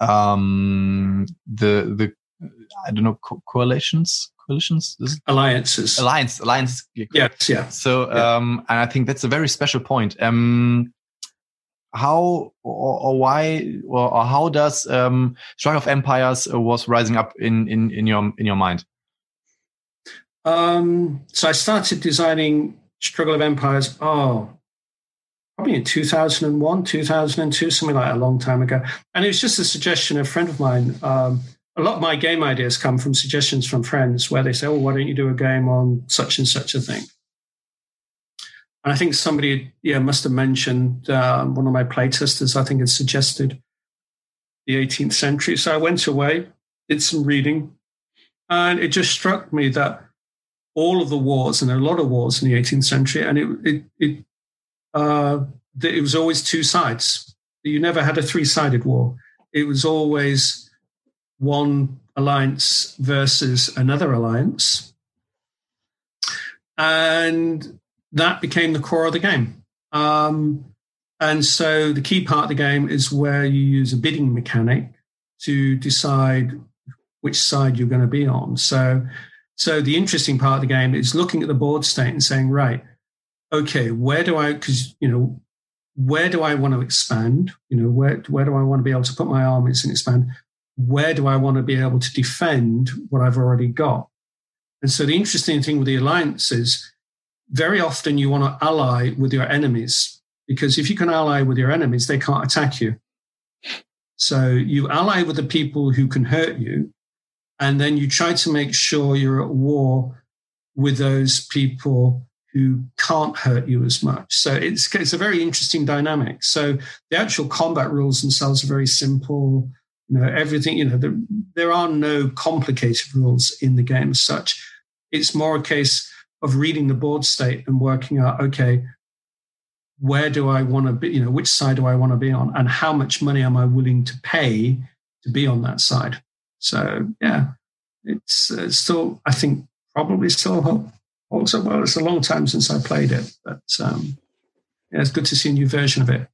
Speaker 2: um the the I don't know co coalitions coalitions
Speaker 4: alliances
Speaker 2: alliance alliance
Speaker 4: yes yeah
Speaker 2: so yeah. um and i think that's a very special point um how or, or why or, or, how does um, Struggle of Empires uh, was rising up in, in, in your in your mind?
Speaker 4: Um, so I started designing Struggle of Empires. Oh, probably in 2001, 2002, something like a long time ago. And it was just a suggestion of a friend of mine. Um, a lot of my game ideas come from suggestions from friends where they say, "Oh, why don't you do a game on such and such a thing?" And I think somebody, yeah, must have mentioned um, one of my playtesters. I think had suggested the 18th century. So I went away, did some reading, and it just struck me that all of the wars, and a lot of wars in the 18th century, and it it it uh, it was always two sides. You never had a three-sided war. It was always one alliance versus another alliance. And that became the core of the game. Um, and so the key part of the game is where you use a bidding mechanic to decide which side you're going to be on. So, so the interesting part of the game is looking at the board state and saying, right, okay, where do I, because, you know, where do I want to expand? You know, where, where do I want to be able to put my armies and expand? Where do I want to be able to defend what I've already got? And so the interesting thing with the alliance is very often you want to ally with your enemies because if you can ally with your enemies, they can't attack you. So you ally with the people who can hurt you, and then you try to make sure you're at war with those people who can't hurt you as much. So it's, it's a very interesting dynamic. So the actual combat rules themselves are very simple. You know, everything, you know, there, there are no complicated rules in the game as such. It's more a case of reading the board state and working out, okay, where do I want to be? You know, which side do I want to be on, and how much money am I willing to pay to be on that side? So yeah, it's, uh, still, I think, probably still also well. It's a long time since I played it, but um, yeah, it's good to see a new version of it.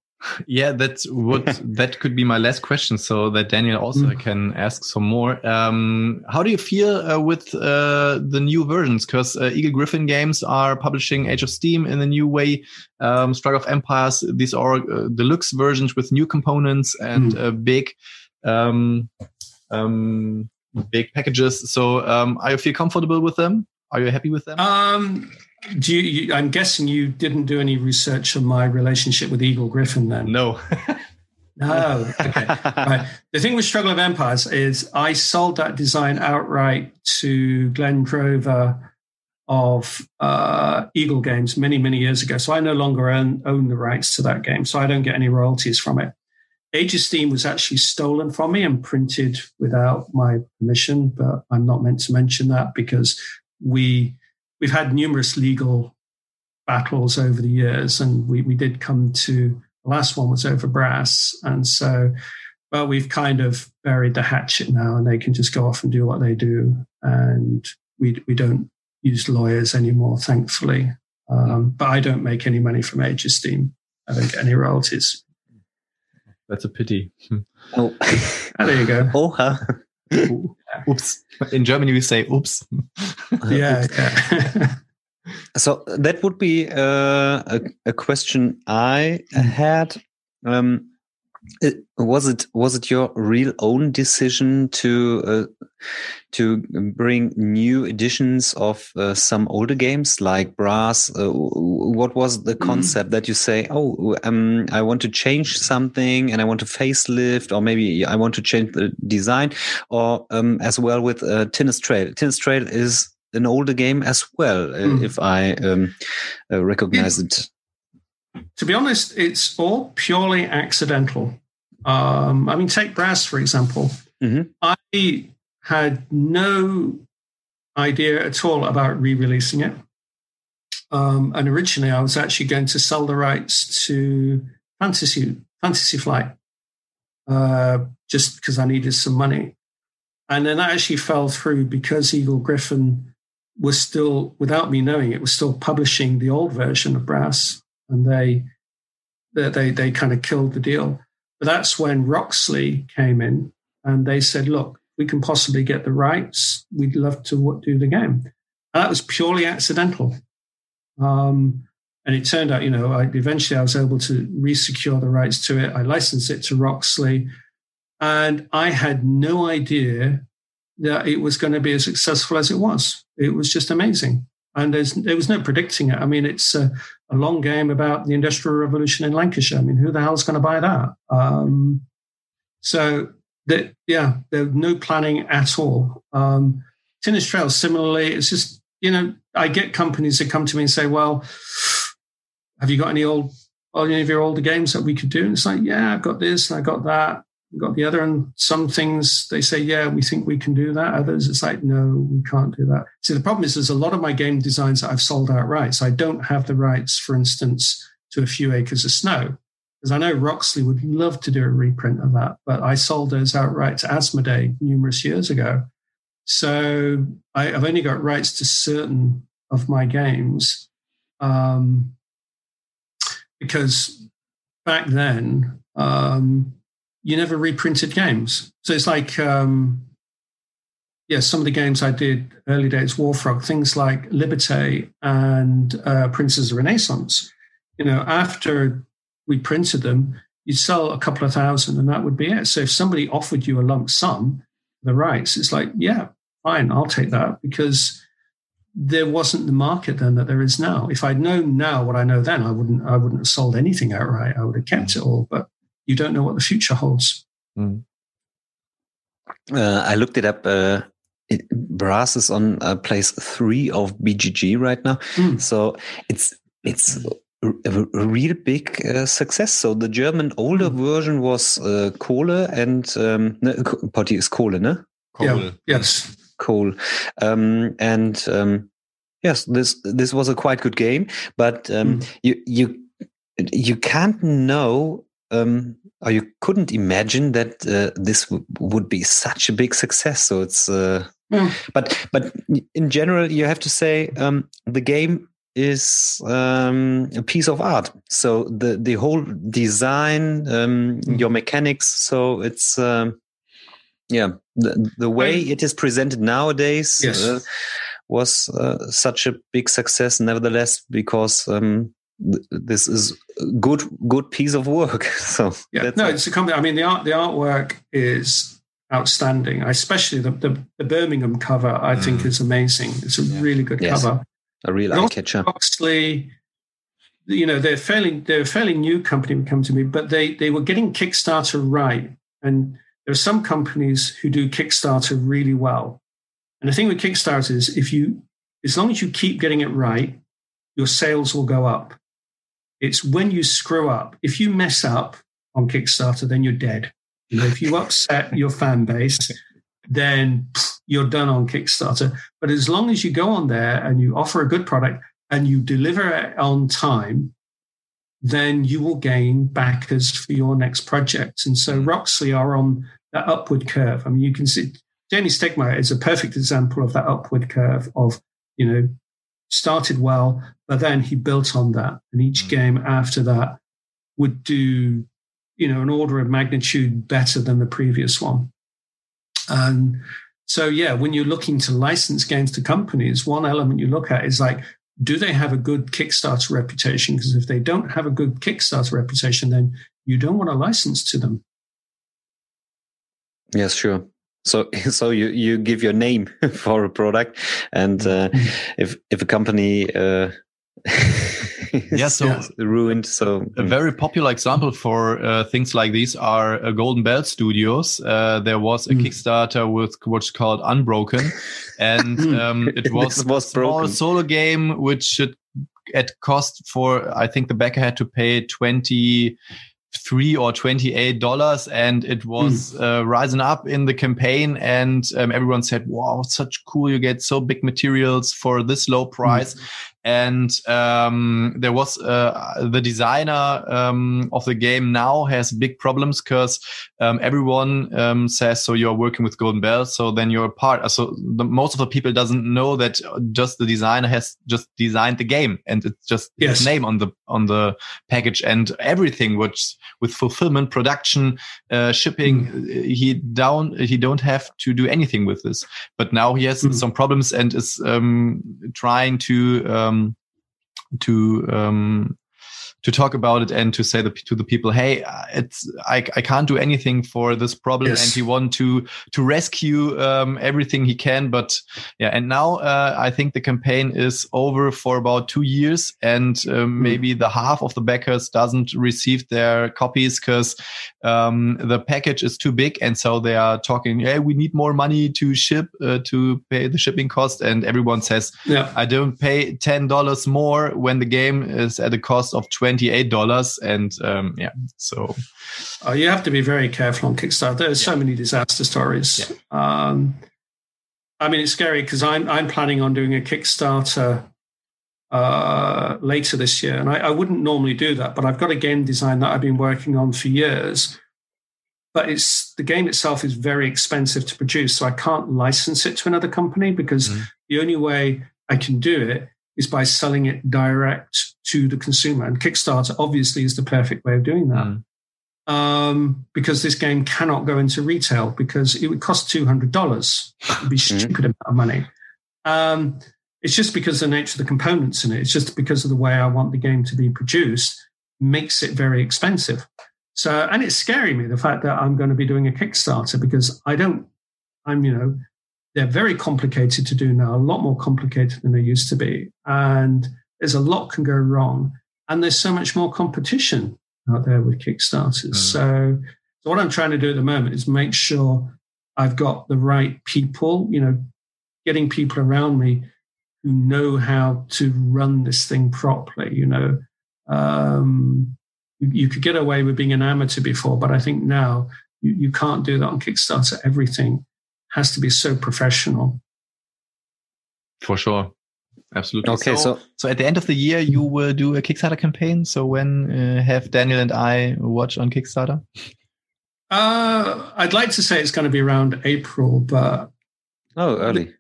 Speaker 2: Yeah, that's what that could be my last question, so that Daniel also mm. can ask some more. Um, how do you feel uh, with uh, the new versions? Because uh, Eagle-Gryphon Games are publishing Age of Steam in a new way. Um, Struggle of Empires, these are uh, deluxe versions with new components and mm. big, um, um, big packages. So, um, are you feel comfortable with them? Are you happy with them?
Speaker 4: Do you, you, I'm guessing you didn't do any research on my relationship with Eagle Gryphon then.
Speaker 2: No.
Speaker 4: no. Okay. right. The thing with Struggle of Empires is I sold that design outright to Glenn Drover of uh, Eagle Games many, many years ago. So I no longer own, own the rights to that game. So I don't get any royalties from it. Age of Steam was actually stolen from me and printed without my permission, but I'm not meant to mention that because we we've had numerous legal battles over the years, and we we did come to the last one was over brass, and so well we've kind of buried the hatchet now, and they can just go off and do what they do, and we we don't use lawyers anymore, thankfully. Um, but I don't make any money from Age of Steam. I don't get any royalties.
Speaker 2: That's a pity.
Speaker 3: Oh,
Speaker 4: Oh, there you go.
Speaker 3: Oha.
Speaker 2: oops. In Germany, we say oops.
Speaker 4: Yeah, yeah.
Speaker 3: So that would be uh, a, a question I had. Um, it, was it was it your real own decision to uh, to bring new editions of uh, some older games like Brass? Uh, what was the concept that you say? Oh, um, I want to change something and I want to facelift, or maybe I want to change the design, or um, as well with uh, Tinner's Trail. Tinner's Trail is an older game as well,
Speaker 4: Mm.
Speaker 3: if I um, uh, recognize it.
Speaker 4: To be honest, it's all purely accidental. Um, I mean, take Brass, for example.
Speaker 3: Mhm.
Speaker 4: I had no idea at all about re releasing it. Um, and originally, I was actually going to sell the rights to Fantasy, Fantasy Flight uh, just because I needed some money. And then that actually fell through because Eagle Gryphon was still, without me knowing it, was still publishing the old version of Brass and they they they, they kind of killed the deal. But that's when Roxley came in and they said, "Look, we can possibly get the rights. We'd love to do the game." And that was purely accidental. Um, and it turned out, you know, I, eventually I was able to resecure the rights to it. I licensed it to Roxley, and I had no idea that it was going to be as successful as it was. It was just amazing, and there was no predicting it. I mean, it's a, a long game about the Industrial Revolution in Lancashire. I mean, who the hell's going to buy that? Um, so yeah, there's no planning at all. Um, Tinner's Trail, similarly, it's just you know I get companies that come to me and say, well, have you got any old any of your older games that we could do? And it's like, yeah, I've got this and I got that. I've got the other, and some things they say, yeah, we think we can do that. Others, it's like, no, we can't do that. See, the problem is there's a lot of my game designs that I've sold outright. So I don't have the rights, for instance, to a few acres of snow. Because I know Roxley would love to do a reprint of that, but I sold those outright to Asmodee numerous years ago. So I, I've only got rights to certain of my games. Um, because back then, um, you never reprinted games. So it's like, um, yeah, some of the games I did early days, Warfrog, things like Liberté and uh, Princes of Renaissance. You know, after we printed them, you'd sell a couple of thousand and that would be it. So if somebody offered you a lump sum, the rights, it's like, yeah, fine, I'll take that because there wasn't the market then that there is now. If I'd known now what I know then, I wouldn't I wouldn't have sold anything outright. I would have kept it all. But you don't know what the future holds.
Speaker 3: Uh, I looked it up. Uh, it, Brass is on uh, place three of BGG right now,
Speaker 4: Mm.
Speaker 3: so it's it's a, a real big uh, success. So the German older
Speaker 4: Mm.
Speaker 3: version was uh, Kohle and um, ne, Ko- Potti is Kohle, ne?
Speaker 4: Yeah. Yes.
Speaker 3: Cool. Um, and um, yes, this this was a quite good game, but um,
Speaker 4: Mm.
Speaker 3: you you you can't know um, or you couldn't imagine that uh, this would be such a big success. So it's uh,
Speaker 4: Yeah.
Speaker 3: but but in general, you have to say um, the game is um, a piece of art. So the the whole design, um,
Speaker 4: Mm.
Speaker 3: your mechanics. So it's um, yeah the the way it is presented nowadays
Speaker 4: Yes.
Speaker 3: uh, was uh, such a big success. Nevertheless, because um, this is a good good piece of work. so
Speaker 4: Yeah,
Speaker 3: that's
Speaker 4: no, it's a company. I mean, the art, the artwork is outstanding. Especially the the, the Birmingham cover, I think,
Speaker 2: Mm.
Speaker 4: is amazing. It's a
Speaker 2: Yeah.
Speaker 4: really good
Speaker 3: Yes.
Speaker 4: cover.
Speaker 3: a real eye catcher.
Speaker 4: Roxley, you know, they're fairly they're a fairly new company would come to me, but they they were getting Kickstarter right. And there are some companies who do Kickstarter really well. And the thing with Kickstarter is if you as long as you keep getting it right, your sales will go up. It's when you screw up. If you mess up on Kickstarter, then you're dead. You know, if you upset your fan base, then you're done on Kickstarter. But as long as you go on there and you offer a good product and you deliver it on time, then you will gain backers for your next project. And so hmm. Roxley are on that upward curve. I mean, you can see Jamey Stegmaier is a perfect example of that upward curve of, you know, started well, but then he built on that. And each mm. game after that would do, you know, an order of magnitude better than the previous one. And so, yeah, when you're looking to license games to companies, one element you look at is like, do they have a good Kickstarter reputation? Because if they don't have a good Kickstarter reputation, then you don't want to license to them.
Speaker 3: Yes, sure. So, so you, you give your name for a product, and uh, mm-hmm. if if a company uh,
Speaker 2: yeah, so
Speaker 3: ruined. So
Speaker 2: a mm. very popular example for uh, things like these are uh, Golden Bell Studios. Uh, there was a mm. Kickstarter with what's called Unbroken, and um, it was,
Speaker 3: was a small broken.
Speaker 2: solo game which should at cost for I think the backer had to pay twenty three or twenty eight dollars, and it was mm. uh, rising up in the campaign. And um, everyone said, "Wow, such cool! You get so big materials for this low price." Mm and um, there was uh, the designer um, of the game now has big problems because um, everyone um, says so you're working with golden bell so then you're part so the, most of the people doesn't know that just the designer has just designed the game and it's just yes. his name on the on the package and everything which with fulfillment production uh, shipping mm. he down he don't have to do anything with this but now he has mm. some problems and is um, trying to um, to um, to talk about it and to say the, to the people, hey, it's I, I can't do anything for this problem, yes. and he want to to rescue um, everything he can. But yeah, and now uh, I think the campaign is over for about two years, and um, mm. maybe the half of the backers doesn't receive their copies because um, the package is too big, and so they are talking, hey, we need more money to ship uh, to pay the shipping cost, and everyone says, yeah. I don't pay ten dollars more when the game is at a cost of twenty $28 and um, yeah so
Speaker 4: uh, you have to be very careful on kickstarter there's yeah. so many disaster stories yeah. um, i mean it's scary because I'm, I'm planning on doing a kickstarter uh, later this year and I, I wouldn't normally do that but i've got a game design that i've been working on for years but it's the game itself is very expensive to produce so i can't license it to another company because mm-hmm. the only way i can do it is by selling it direct to the consumer. And Kickstarter obviously is the perfect way of doing that. Mm. Um, because this game cannot go into retail because it would cost two hundred dollars. It would be mm. stupid amount of money. Um, it's just because of the nature of the components in it. It's just because of the way I want the game to be produced makes it very expensive. So, and it's scary me the fact that I'm going to be doing a Kickstarter because I don't. I'm you know they're very complicated to do now, a lot more complicated than they used to be. And there's a lot can go wrong. And there's so much more competition out there with Kickstarters. Mm. So, so what I'm trying to do at the moment is make sure I've got the right people, you know, getting people around me who know how to run this thing properly. You know, um, you, you, could get away with being an amateur before, but I think now you, you can't do that on Kickstarter. Everything has to be so professional.
Speaker 2: For sure. Absolutely.
Speaker 3: Okay, so, so,
Speaker 2: so at the end of the year, you will do a Kickstarter campaign. So when uh, have Daniel and I watch on Kickstarter?
Speaker 4: Uh, I'd like to say it's going to be around April, but
Speaker 3: oh, early.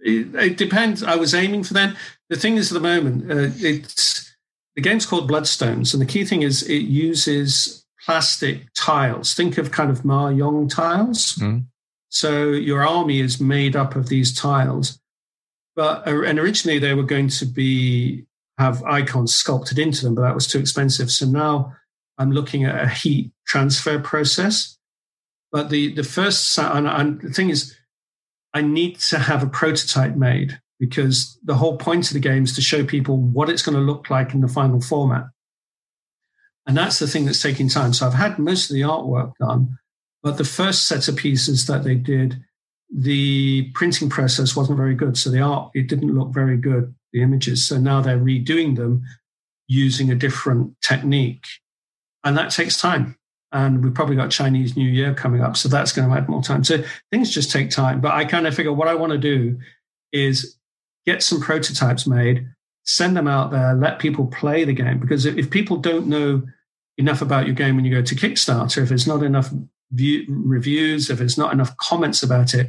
Speaker 4: It, it depends. I was aiming for then. The thing is, at the moment, uh, it's the game's called Bloodstones, and the key thing is it uses plastic tiles. Think of kind of mahjong tiles. Mm. So your army is made up of these tiles. But uh, and originally they were going to be have icons sculpted into them, but that was too expensive. So now I'm looking at a heat transfer process. But the the first and, and the thing is, I need to have a prototype made because the whole point of the game is to show people what it's going to look like in the final format. And that's the thing that's taking time. So I've had most of the artwork done, but the first set of pieces that they did, the printing process wasn't very good. So the art, it didn't look very good, the images. So now they're redoing them using a different technique. And that takes time. And we've probably got Chinese New Year coming up. So that's going to add more time. So things just take time. But I kind of figure what I want to do is get some prototypes made, send them out there, let people play the game. Because if people don't know enough about your game when you go to Kickstarter, if there's not enough view, reviews, if there's not enough comments about it,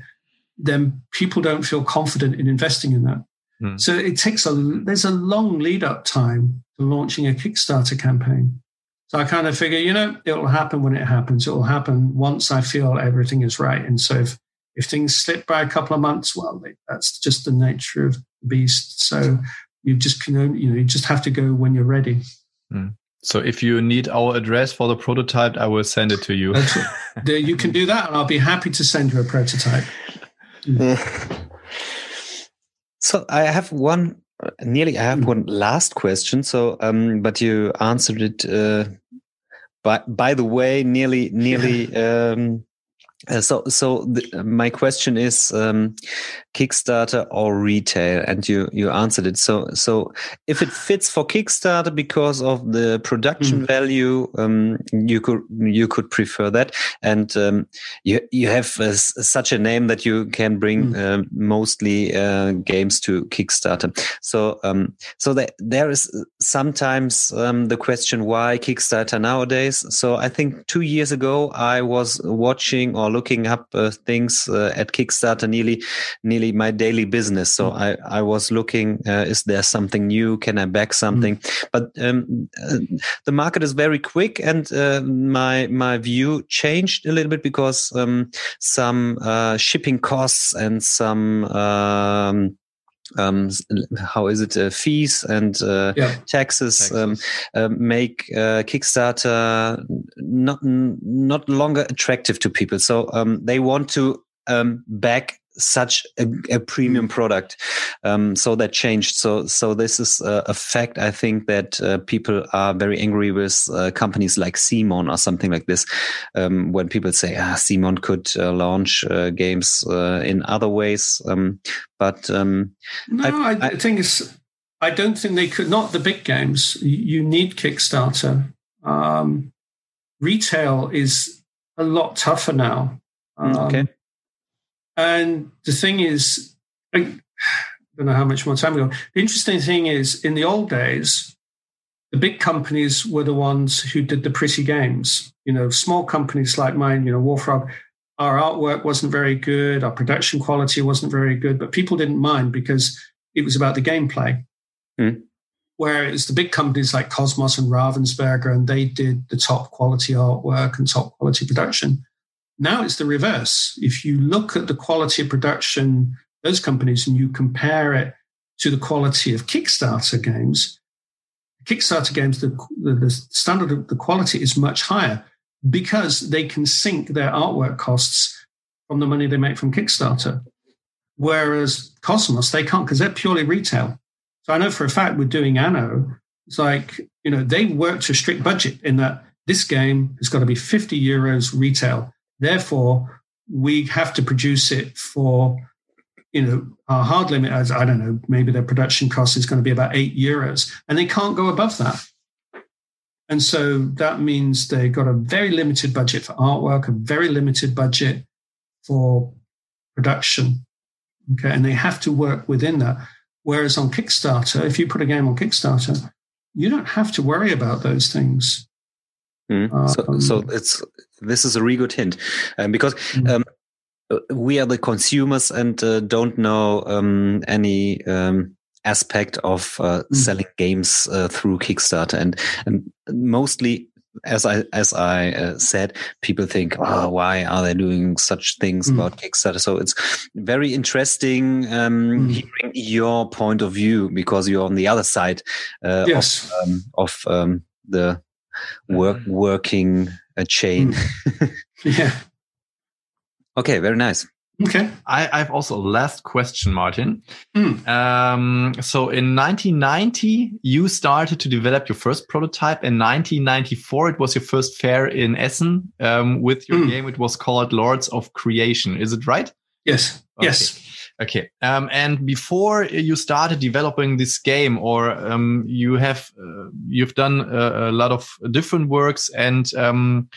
Speaker 4: then people don't feel confident in investing in that. Mm. So it takes a there's a long lead up time to launching a Kickstarter campaign. So I kind of figure, you know, it'll happen when it happens. It'll happen once I feel everything is right. And so if if things slip by a couple of months, well, that's just the nature of the beast. So you just can, you know, you just have to go when you're ready.
Speaker 2: Mm. So if you need our address for the prototype, I will send it to you.
Speaker 4: you can do that, and I'll be happy to send you a prototype.
Speaker 3: so I have one, nearly. I have hmm. one last question. So, um, but you answered it. Uh, by by the way, nearly, nearly. Um, uh, so, so the, my question is um, Kickstarter or retail, and you you answered it. So, so if it fits for Kickstarter because of the production mm. value, um, you could you could prefer that, and um, you you have uh, such a name that you can bring mm. uh, mostly uh, games to Kickstarter. So, um, so that there is sometimes um, the question why Kickstarter nowadays. So, I think two years ago I was watching or looking up uh, things uh, at Kickstarter nearly nearly my daily business. So mm. I I was looking, uh, is there something new? Can I back something? Mm. But um, uh, the market is very quick, and uh, my my view changed a little bit because um, some uh, shipping costs and some um, um, how is it uh, fees and uh, yeah. taxes, um, uh, make uh, Kickstarter not not longer attractive to people. So um, they want to um, back such a, a premium mm. product. Um, so that changed. So so this is a, a fact. I think that uh, people are very angry with uh, companies like CMON or something like this. Um, when people say, ah, CMON could uh, launch uh, games uh, in other ways, um, but um,
Speaker 4: no, I, I, I think it's. I don't think they could. Not the big games. You need Kickstarter. Um, retail is a lot tougher now.
Speaker 3: okay um,
Speaker 4: and the thing is, I don't know how much more time we got. The interesting thing is, in the old days, the big companies were the ones who did the pretty games. You know, small companies like mine, you know, Warfrog, our artwork wasn't very good, our production quality wasn't very good, but people didn't mind because it was about the gameplay. Mm. Whereas the big companies like Kosmos and Ravensburger, and they did the top quality artwork and top quality production. Now it's the reverse. If you look at the quality of production, those companies, and you compare it to the quality of Kickstarter games, Kickstarter games, the, the, the standard of the quality is much higher because they can sink their artwork costs from the money they make from Kickstarter. Whereas Kosmos, they can't because they're purely retail. So I know for a fact we're doing Anno, it's like, you know, they work to a strict budget in that this game has got to be 50 euros retail. Therefore, we have to produce it for, you know, our hard limit as I don't know, maybe their production cost is going to be about eight euros, and they can't go above that. And so that means they've got a very limited budget for artwork, a very limited budget for production. Okay. And they have to work within that. Whereas on Kickstarter, if you put a game on Kickstarter, you don't have to worry about those things.
Speaker 3: Mm. So, um, so it's this is a really good hint um, because mm. um, we are the consumers and uh, don't know um, any um, aspect of uh, mm. selling games uh, through Kickstarter, and and mostly. As I as I uh, said, people think, "Oh, why are they doing such things mm. about Kickstarter?" So it's very interesting um, mm. hearing your point of view because you're on the other side uh, yes. of, of the work mm-hmm. working a chain.
Speaker 4: Mm. yeah.
Speaker 3: okay, very nice.
Speaker 4: Okay.
Speaker 2: I, I have also a last question, Martin.
Speaker 4: Mm.
Speaker 2: Um, so in 1990, you started to develop your first prototype. In 1994, it was your first fair in Essen um, with your
Speaker 4: Mm.
Speaker 2: game. It was called Lords of Creation. Is it right?
Speaker 4: Yes.
Speaker 2: Okay.
Speaker 4: Yes.
Speaker 2: Okay. Um, and before you started developing this game, or um, you have uh, you've done a, a lot of different works, and um,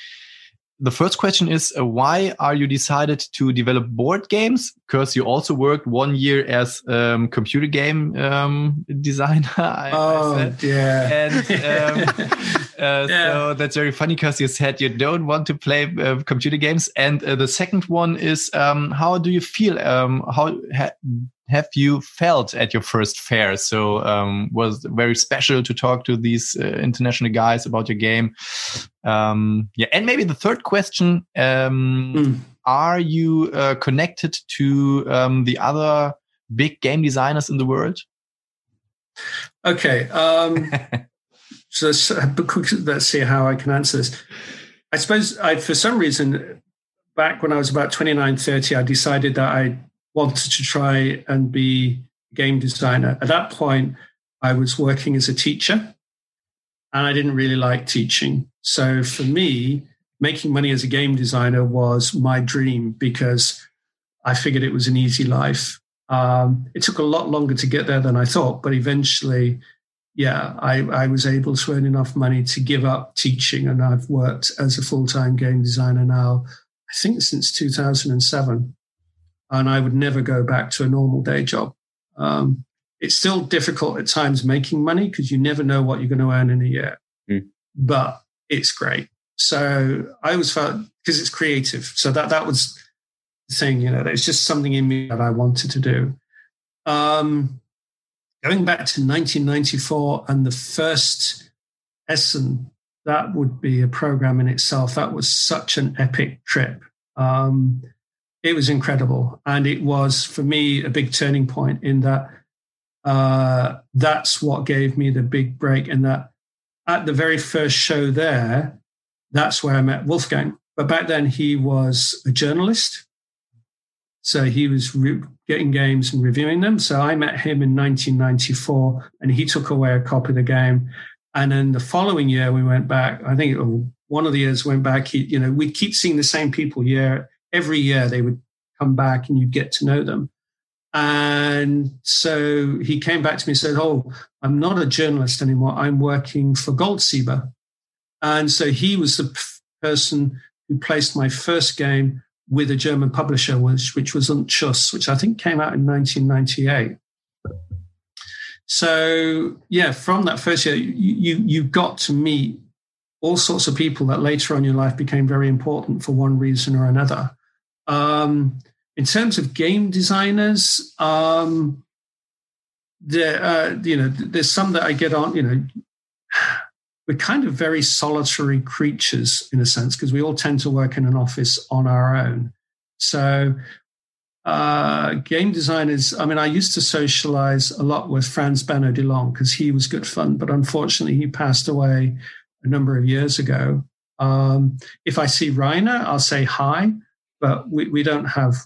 Speaker 2: the first question is uh, why are you decided to develop board games? Because you also worked one year as um, computer game um, designer. I, I
Speaker 4: Oh,
Speaker 2: said.
Speaker 4: yeah.
Speaker 2: And um, uh,
Speaker 4: Yeah.
Speaker 2: so that's very funny because you said you don't want to play uh, computer games. And uh, the second one is um, how do you feel? Um, how ha have you felt at your first fair? So um, was very special to talk to these uh, international guys about your game. Um, yeah, and maybe the third question: um,
Speaker 4: Mm.
Speaker 2: Are you uh, connected to um, the other big game designers in the world?
Speaker 4: Okay. Um, so let's, let's see how I can answer this. I suppose I, for some reason, back when I was about 29, 30, I decided that I wanted to try and be a game designer. At that point, I was working as a teacher and I didn't really like teaching. So for me, making money as a game designer was my dream because I figured it was an easy life. Um, it took a lot longer to get there than I thought, but eventually, yeah, I, I was able to earn enough money to give up teaching, and I've worked as a full time game designer now, I think since 2007. And I would never go back to a normal day job. Um, it's still difficult at times making money because you never know what you're going to earn in a year,
Speaker 3: Mm.
Speaker 4: but it's great. So I always felt because it's creative. So that that was the thing, you know, it's just something in me that I wanted to do. Um, going back to 1994 and the first Essen, that would be a program in itself. That was such an epic trip. Um, it was incredible. And it was, for me, a big turning point in that uh, that's what gave me the big break. And that at the very first show there, that's where I met Wolfgang. But back then, he was a journalist. So he was re- getting games and reviewing them. So I met him in 1994 and he took away a copy of the game. And then the following year, we went back. I think one of the years went back. He, you know, we'd keep seeing the same people year every year. They would come back and you'd get to know them. And so he came back to me and said, "Oh, I'm not a journalist anymore. I'm working for Goldsieber." And so he was the person who placed my first game with a German publisher, which, which was Und Tschüss, which I think came out in 1998. So yeah, from that first year, you, you you got to meet all sorts of people that later on in your life became very important for one reason or another. Um, in terms of game designers, um, there, uh, you know, there's some that I get on. You know, we're kind of very solitary creatures in a sense because we all tend to work in an office on our own. So, uh, game designers. I mean, I used to socialize a lot with Franz-Benno Delonge because he was good fun, but unfortunately, he passed away a number of years ago. Um, if I see Reiner, I'll say hi, but we, we don't have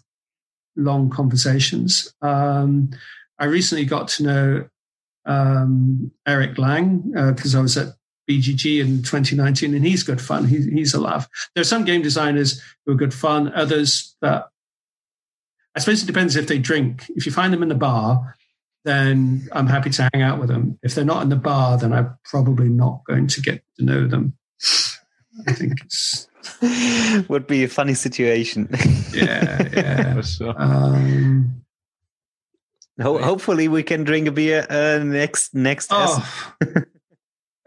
Speaker 4: long conversations. Um, I recently got to know um, Eric Lang because uh, I was at BGG in 2019, and he's good fun. He, he's a laugh. There are some game designers who are good fun, others that I suppose it depends if they drink. If you find them in the bar, then I'm happy to hang out with them. If they're not in the bar, then I'm probably not going to get to know them. I think it's
Speaker 3: would be a funny situation.
Speaker 4: yeah, yeah.
Speaker 2: For sure.
Speaker 4: Um,
Speaker 3: Ho- hopefully, we can drink a beer uh, next next.
Speaker 4: oh,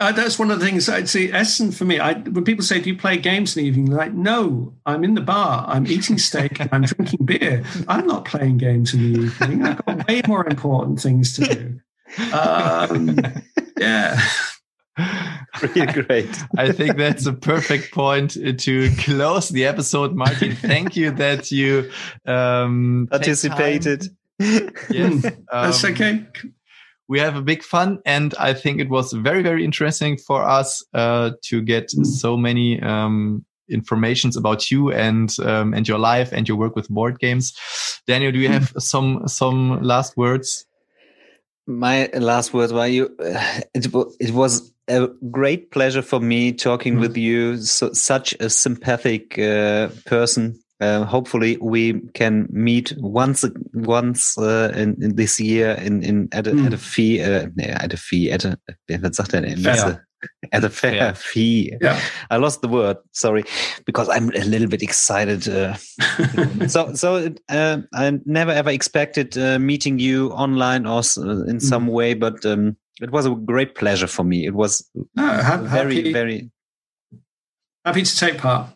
Speaker 4: uh, that's one of the things I'd say. Essen for me, I, when people say, "Do you play games in the evening?" Like, no, I'm in the bar. I'm eating steak. and I'm drinking beer. I'm not playing games in the evening. I've got way more important things to do. Um, yeah.
Speaker 3: Really great.
Speaker 2: I think that's a perfect point to close the episode, Martin. Thank you that you um,
Speaker 3: Participated.
Speaker 2: time. Yes,
Speaker 4: That's
Speaker 2: um,
Speaker 4: okay.
Speaker 2: We have a big fun and i think it was very very interesting for us uh, to get so many um, informations about you and um, and your life and your work with board games. Daniel, do you have some some last words?
Speaker 3: My last words were you. It, it was a great pleasure for me talking mm. with you. So, such a sympathetic uh, person. Uh, hopefully, we can meet once once uh, in, in, this year in, in at a, mm. at a fee uh, at a fee at a was sagt er denn? Messe. At a fair yeah. fee. Yeah. I lost the word. Sorry, because I'm a little bit excited. Uh, so, so uh, I never ever expected uh, meeting you online or uh, in some mm. way, but um, it was a great pleasure for me. It was very,
Speaker 4: happy,
Speaker 3: very
Speaker 4: happy to take part.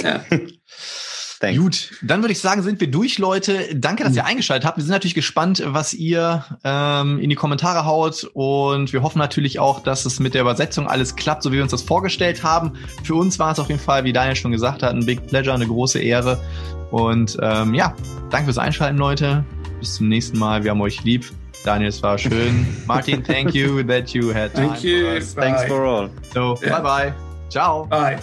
Speaker 4: Yeah.
Speaker 2: Thanks. Gut, dann würde ich sagen, sind wir durch, Leute. Danke, dass ihr eingeschaltet habt. Wir sind natürlich gespannt, was ihr ähm, in die Kommentare haut. Und wir hoffen natürlich auch, dass es mit der Übersetzung alles klappt, so wie wir uns das vorgestellt haben. Für uns war es auf jeden Fall, wie Daniel schon gesagt hat, ein Big Pleasure, eine große Ehre. Und ähm, ja, danke fürs Einschalten, Leute. Bis zum nächsten Mal. Wir haben euch lieb. Daniel, es war schön. Martin, thank you that you had time
Speaker 4: thank you.
Speaker 2: for us.
Speaker 3: Thanks for all.
Speaker 2: So, yeah. bye bye. Ciao.
Speaker 4: Bye.